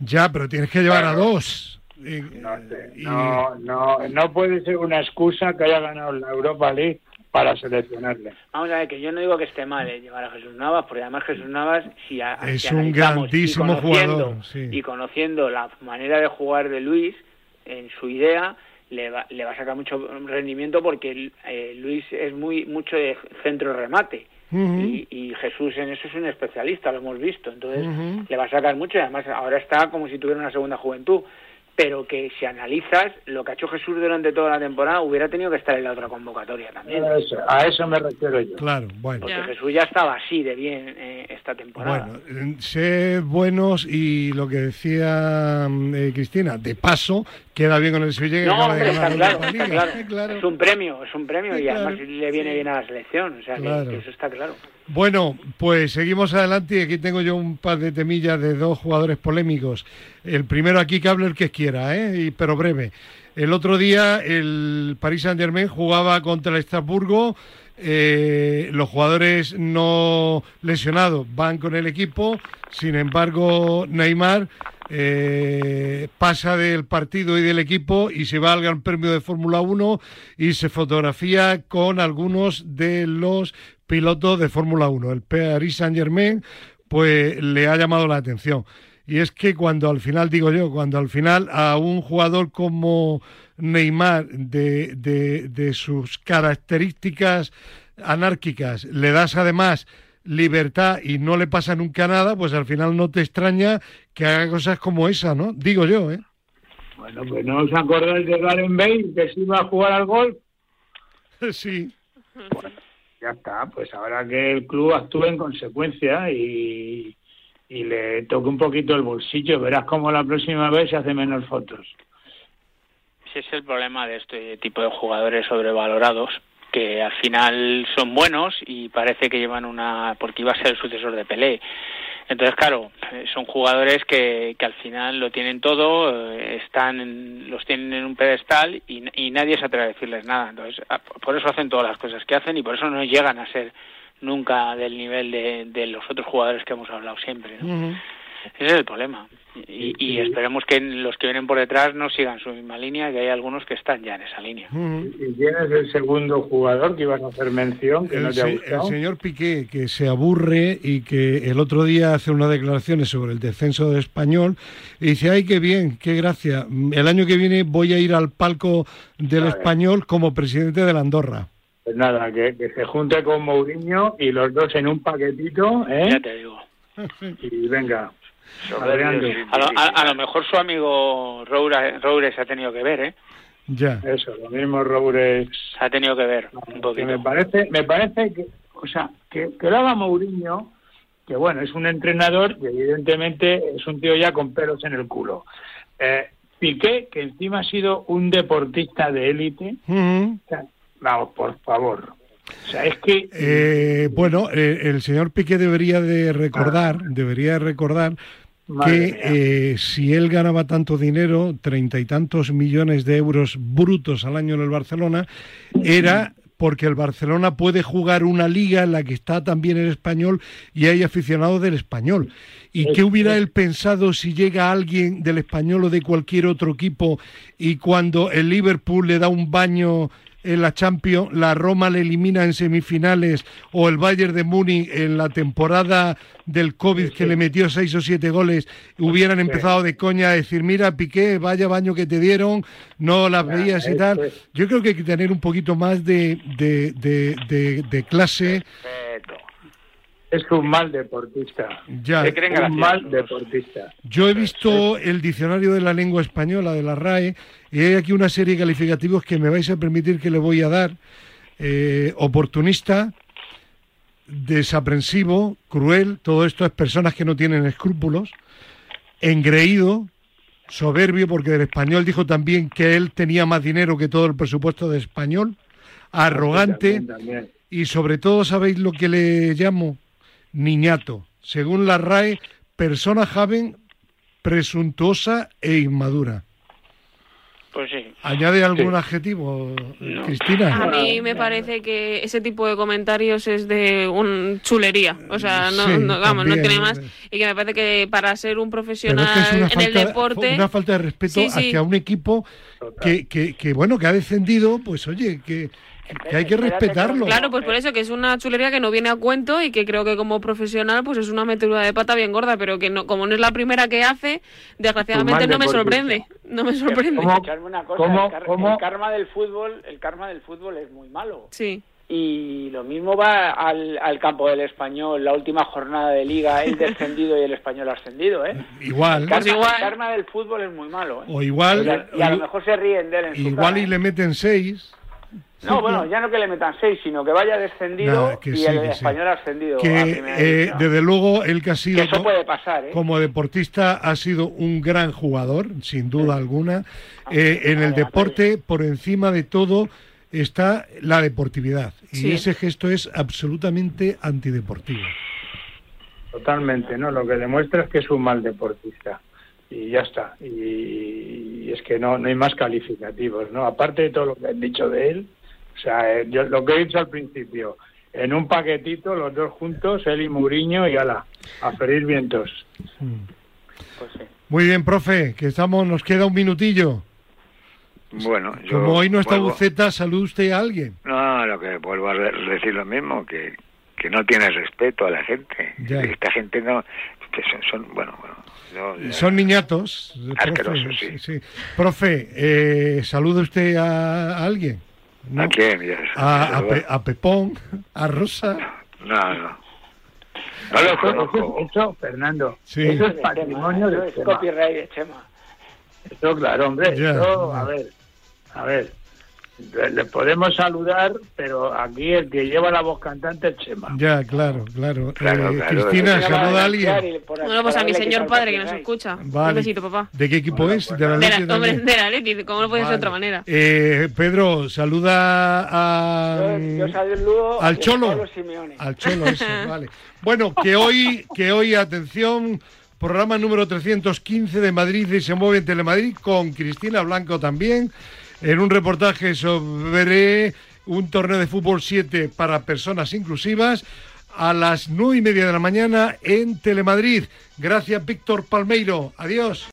Ya, pero tienes que llevar a dos.
no, no, no, puede ser una excusa que haya ganado la Europa League para seleccionarle.
Vamos a ver, que yo no digo que esté mal eh, llevar a Jesús Navas, porque además Jesús Navas, si
es un grandísimo jugador.
Y conociendo la manera de jugar de Luis, en su idea, le va, le va a sacar mucho rendimiento porque eh, Luis es muy mucho de centro remate y, Jesús en eso es un especialista, lo hemos visto. Entonces le va a sacar mucho y además ahora está como si tuviera una segunda juventud pero que si analizas lo que ha hecho Jesús durante toda la temporada, hubiera tenido que estar en la otra convocatoria también.
A eso, me refiero yo.
Claro, bueno.
Porque Jesús ya estaba así de bien eh, esta temporada.
Bueno, ser buenos y lo que decía mm, eh, Cristina, de paso, queda bien con el Sevilla
no, está, claro, Es un premio, es un premio y además le viene bien a la selección, o sea que eso está claro.
Bueno, pues seguimos adelante y aquí tengo yo un par de temillas de dos jugadores polémicos. El primero aquí que hable el que quiera, ¿eh? pero breve. El otro día el Paris Saint Germain jugaba contra el Estrasburgo eh, los jugadores no lesionados van con el equipo, sin embargo Neymar eh, pasa del partido y del equipo y se va al Gran Premio de Fórmula 1 y se fotografía con algunos de los pilotos de Fórmula 1. El Paris Saint Germain pues le ha llamado la atención. Y es que cuando al final, digo yo, cuando al final a un jugador como Neymar, de, de, sus características anárquicas, le das además libertad y no le pasa nunca nada, pues al final no te extraña que haga cosas como esa, ¿no? Digo yo, ¿eh?
Bueno, pues no os acordáis de Galen Bale, que se iba a jugar al golf. *laughs*
Sí.
Ya está, pues ahora que el club actúe en consecuencia y, y le toque un poquito el bolsillo, verás cómo la próxima vez se hace menos fotos.
Ese es el problema de este tipo de jugadores sobrevalorados, que al final son buenos y parece que llevan una... porque iba a ser el sucesor de Pelé. Entonces, claro, eh, son jugadores que, que al final lo tienen todo, eh, están, los tienen en un pedestal y, y nadie se atreve a decirles nada. Entonces, por eso hacen todas las cosas que hacen y por eso no llegan a ser nunca del nivel de, de los otros jugadores que hemos hablado siempre. Ese es el problema. Y, esperemos que los que vienen por detrás no sigan su misma línea, que hay algunos que están ya en esa línea.
¿Y quién es el segundo jugador que ibas a hacer mención? Que
el, el señor Piqué, que se aburre y que el otro día hace unas declaraciones sobre el descenso del español y dice, ay, qué bien, qué gracia. El año que viene voy a ir al palco del español como presidente de la Andorra.
Pues nada, que, se junte con Mourinho y los dos en un paquetito, ¿eh?
Ya te digo.
Y venga.
A lo, mejor su amigo Roures, ha tenido que ver, ¿eh?
Ya.
Eso, lo mismo Roures.
Ha tenido que ver un poquito.
Me parece, me parece que, o sea, que, que lo haga Mourinho, que bueno, es un entrenador y evidentemente es un tío ya con pelos en el culo. Eh, Piqué, que encima ha sido un deportista de élite, Vamos, por favor. O sea, es que...
Eh, bueno, eh, el señor Piqué debería de recordar, ah. debería recordar que eh, si él ganaba tanto dinero, treinta y tantos millones de euros brutos al año en el Barcelona, era porque el Barcelona puede jugar una liga en la que está también el español y hay aficionados del español. ¿Y qué hubiera él pensado si llega alguien del español o de cualquier otro equipo y cuando el Liverpool le da un baño en la Champions, la Roma le elimina en semifinales o el Bayern de Múnich en la temporada del COVID que le metió seis o siete goles, hubieran empezado de coña a decir, mira, Piqué, vaya baño que te dieron, no las veías y tal. Yo creo que hay que tener un poquito más de, de, de, de clase
es un mal deportista.
Ya.
un mal deportista.
Yo he visto el diccionario de la lengua española de la RAE y hay aquí una serie de calificativos que me vais a permitir que le voy a dar. Eh, oportunista, desaprensivo, cruel, todo esto es personas que no tienen escrúpulos, engreído, soberbio, porque del español dijo también que él tenía más dinero que todo el presupuesto de español, arrogante y sobre todo, ¿sabéis lo que le llamo? Niñato. Según la RAE, persona joven, presuntuosa e inmadura.
Pues sí.
¿Añade algún adjetivo, Cristina?
A mí me parece que ese tipo de comentarios es de un chulería. O sea, no, vamos, no tiene más. Y que me parece que para ser un profesional en el deporte.
Una falta de respeto hacia un equipo que, que, que, bueno, que ha descendido, pues oye, que, que hay que respetarlo.
Claro, pues por eso que es una chulería que no viene a cuento y que creo que como profesional pues es una metedura de pata bien gorda, pero que no, como no es la primera que hace, desgraciadamente no me sorprende. No me sorprende.
el, karma del fútbol, el karma del fútbol es muy malo.
Sí.
Y lo mismo va al, campo del español, la última jornada de liga, el *laughs* descendido y el español ascendido, ¿eh?
Igual.
El karma, El karma del fútbol es muy malo, ¿eh?
O igual.
Y a, lo mejor se ríen de él en
Igual
y
le ¿eh? meten seis.
No, bueno, ya no que le metan seis, sino que vaya descendido y el español ascendido.
Que, eh, desde luego, él que ha sido.
eso puede pasar, ¿eh?
Como deportista, ha sido un gran jugador, sin duda alguna. Ah, eh, en el deporte, por encima de todo, está la deportividad. Y ese gesto es absolutamente antideportivo.
Totalmente, ¿no? Lo que demuestra es que es un mal deportista. Y ya está. Y, es que no, no hay más calificativos, ¿no? Aparte de todo lo que han dicho de él O sea, eh, yo, lo que he dicho al principio, en un paquetito, los dos juntos, él y Muriño, y ala, a ferir vientos.
Pues Muy bien, profe, que estamos, nos queda un minutillo.
Bueno,
Como hoy no está Buceta, ¿salud usted a alguien?
No, lo que vuelvo a decir lo mismo, que, que no tiene respeto a la gente. Esta gente no... son, bueno,
son niñatos.
Profe, sí.
sí. Profe, eh, ¿saluda usted a, alguien?
¿A quién?
A, a, Pepón, a Rosa.
No, no.
No lo conozco. Eso, Fernando, eso es patrimonio de Chema.
copyright de Chema.
Eso, claro, hombre. eso, a ver, a ver. Le podemos saludar, pero aquí el que lleva la voz cantante es Chema.
Ya, claro, claro. Eh, Cristina, saluda a alguien.
Bueno, pues a mi señor padre que nos escucha. Un besito, papá.
¿De qué equipo es?
De la Leti. Hombre, de la Leti, ¿cómo no puede ser de otra manera?
Eh, Pedro, saluda a.
Yo, yo saludo
al Cholo. Al Cholo, eso, *laughs* vale. Bueno, que hoy, que hoy, atención. Programa número 315 de Madrid y se mueve en Telemadrid con Cristina Blanco también en un reportaje sobre un torneo de fútbol 7 para personas inclusivas a las nueve y media de la mañana en Telemadrid. Gracias, Víctor Palmeiro. Adiós.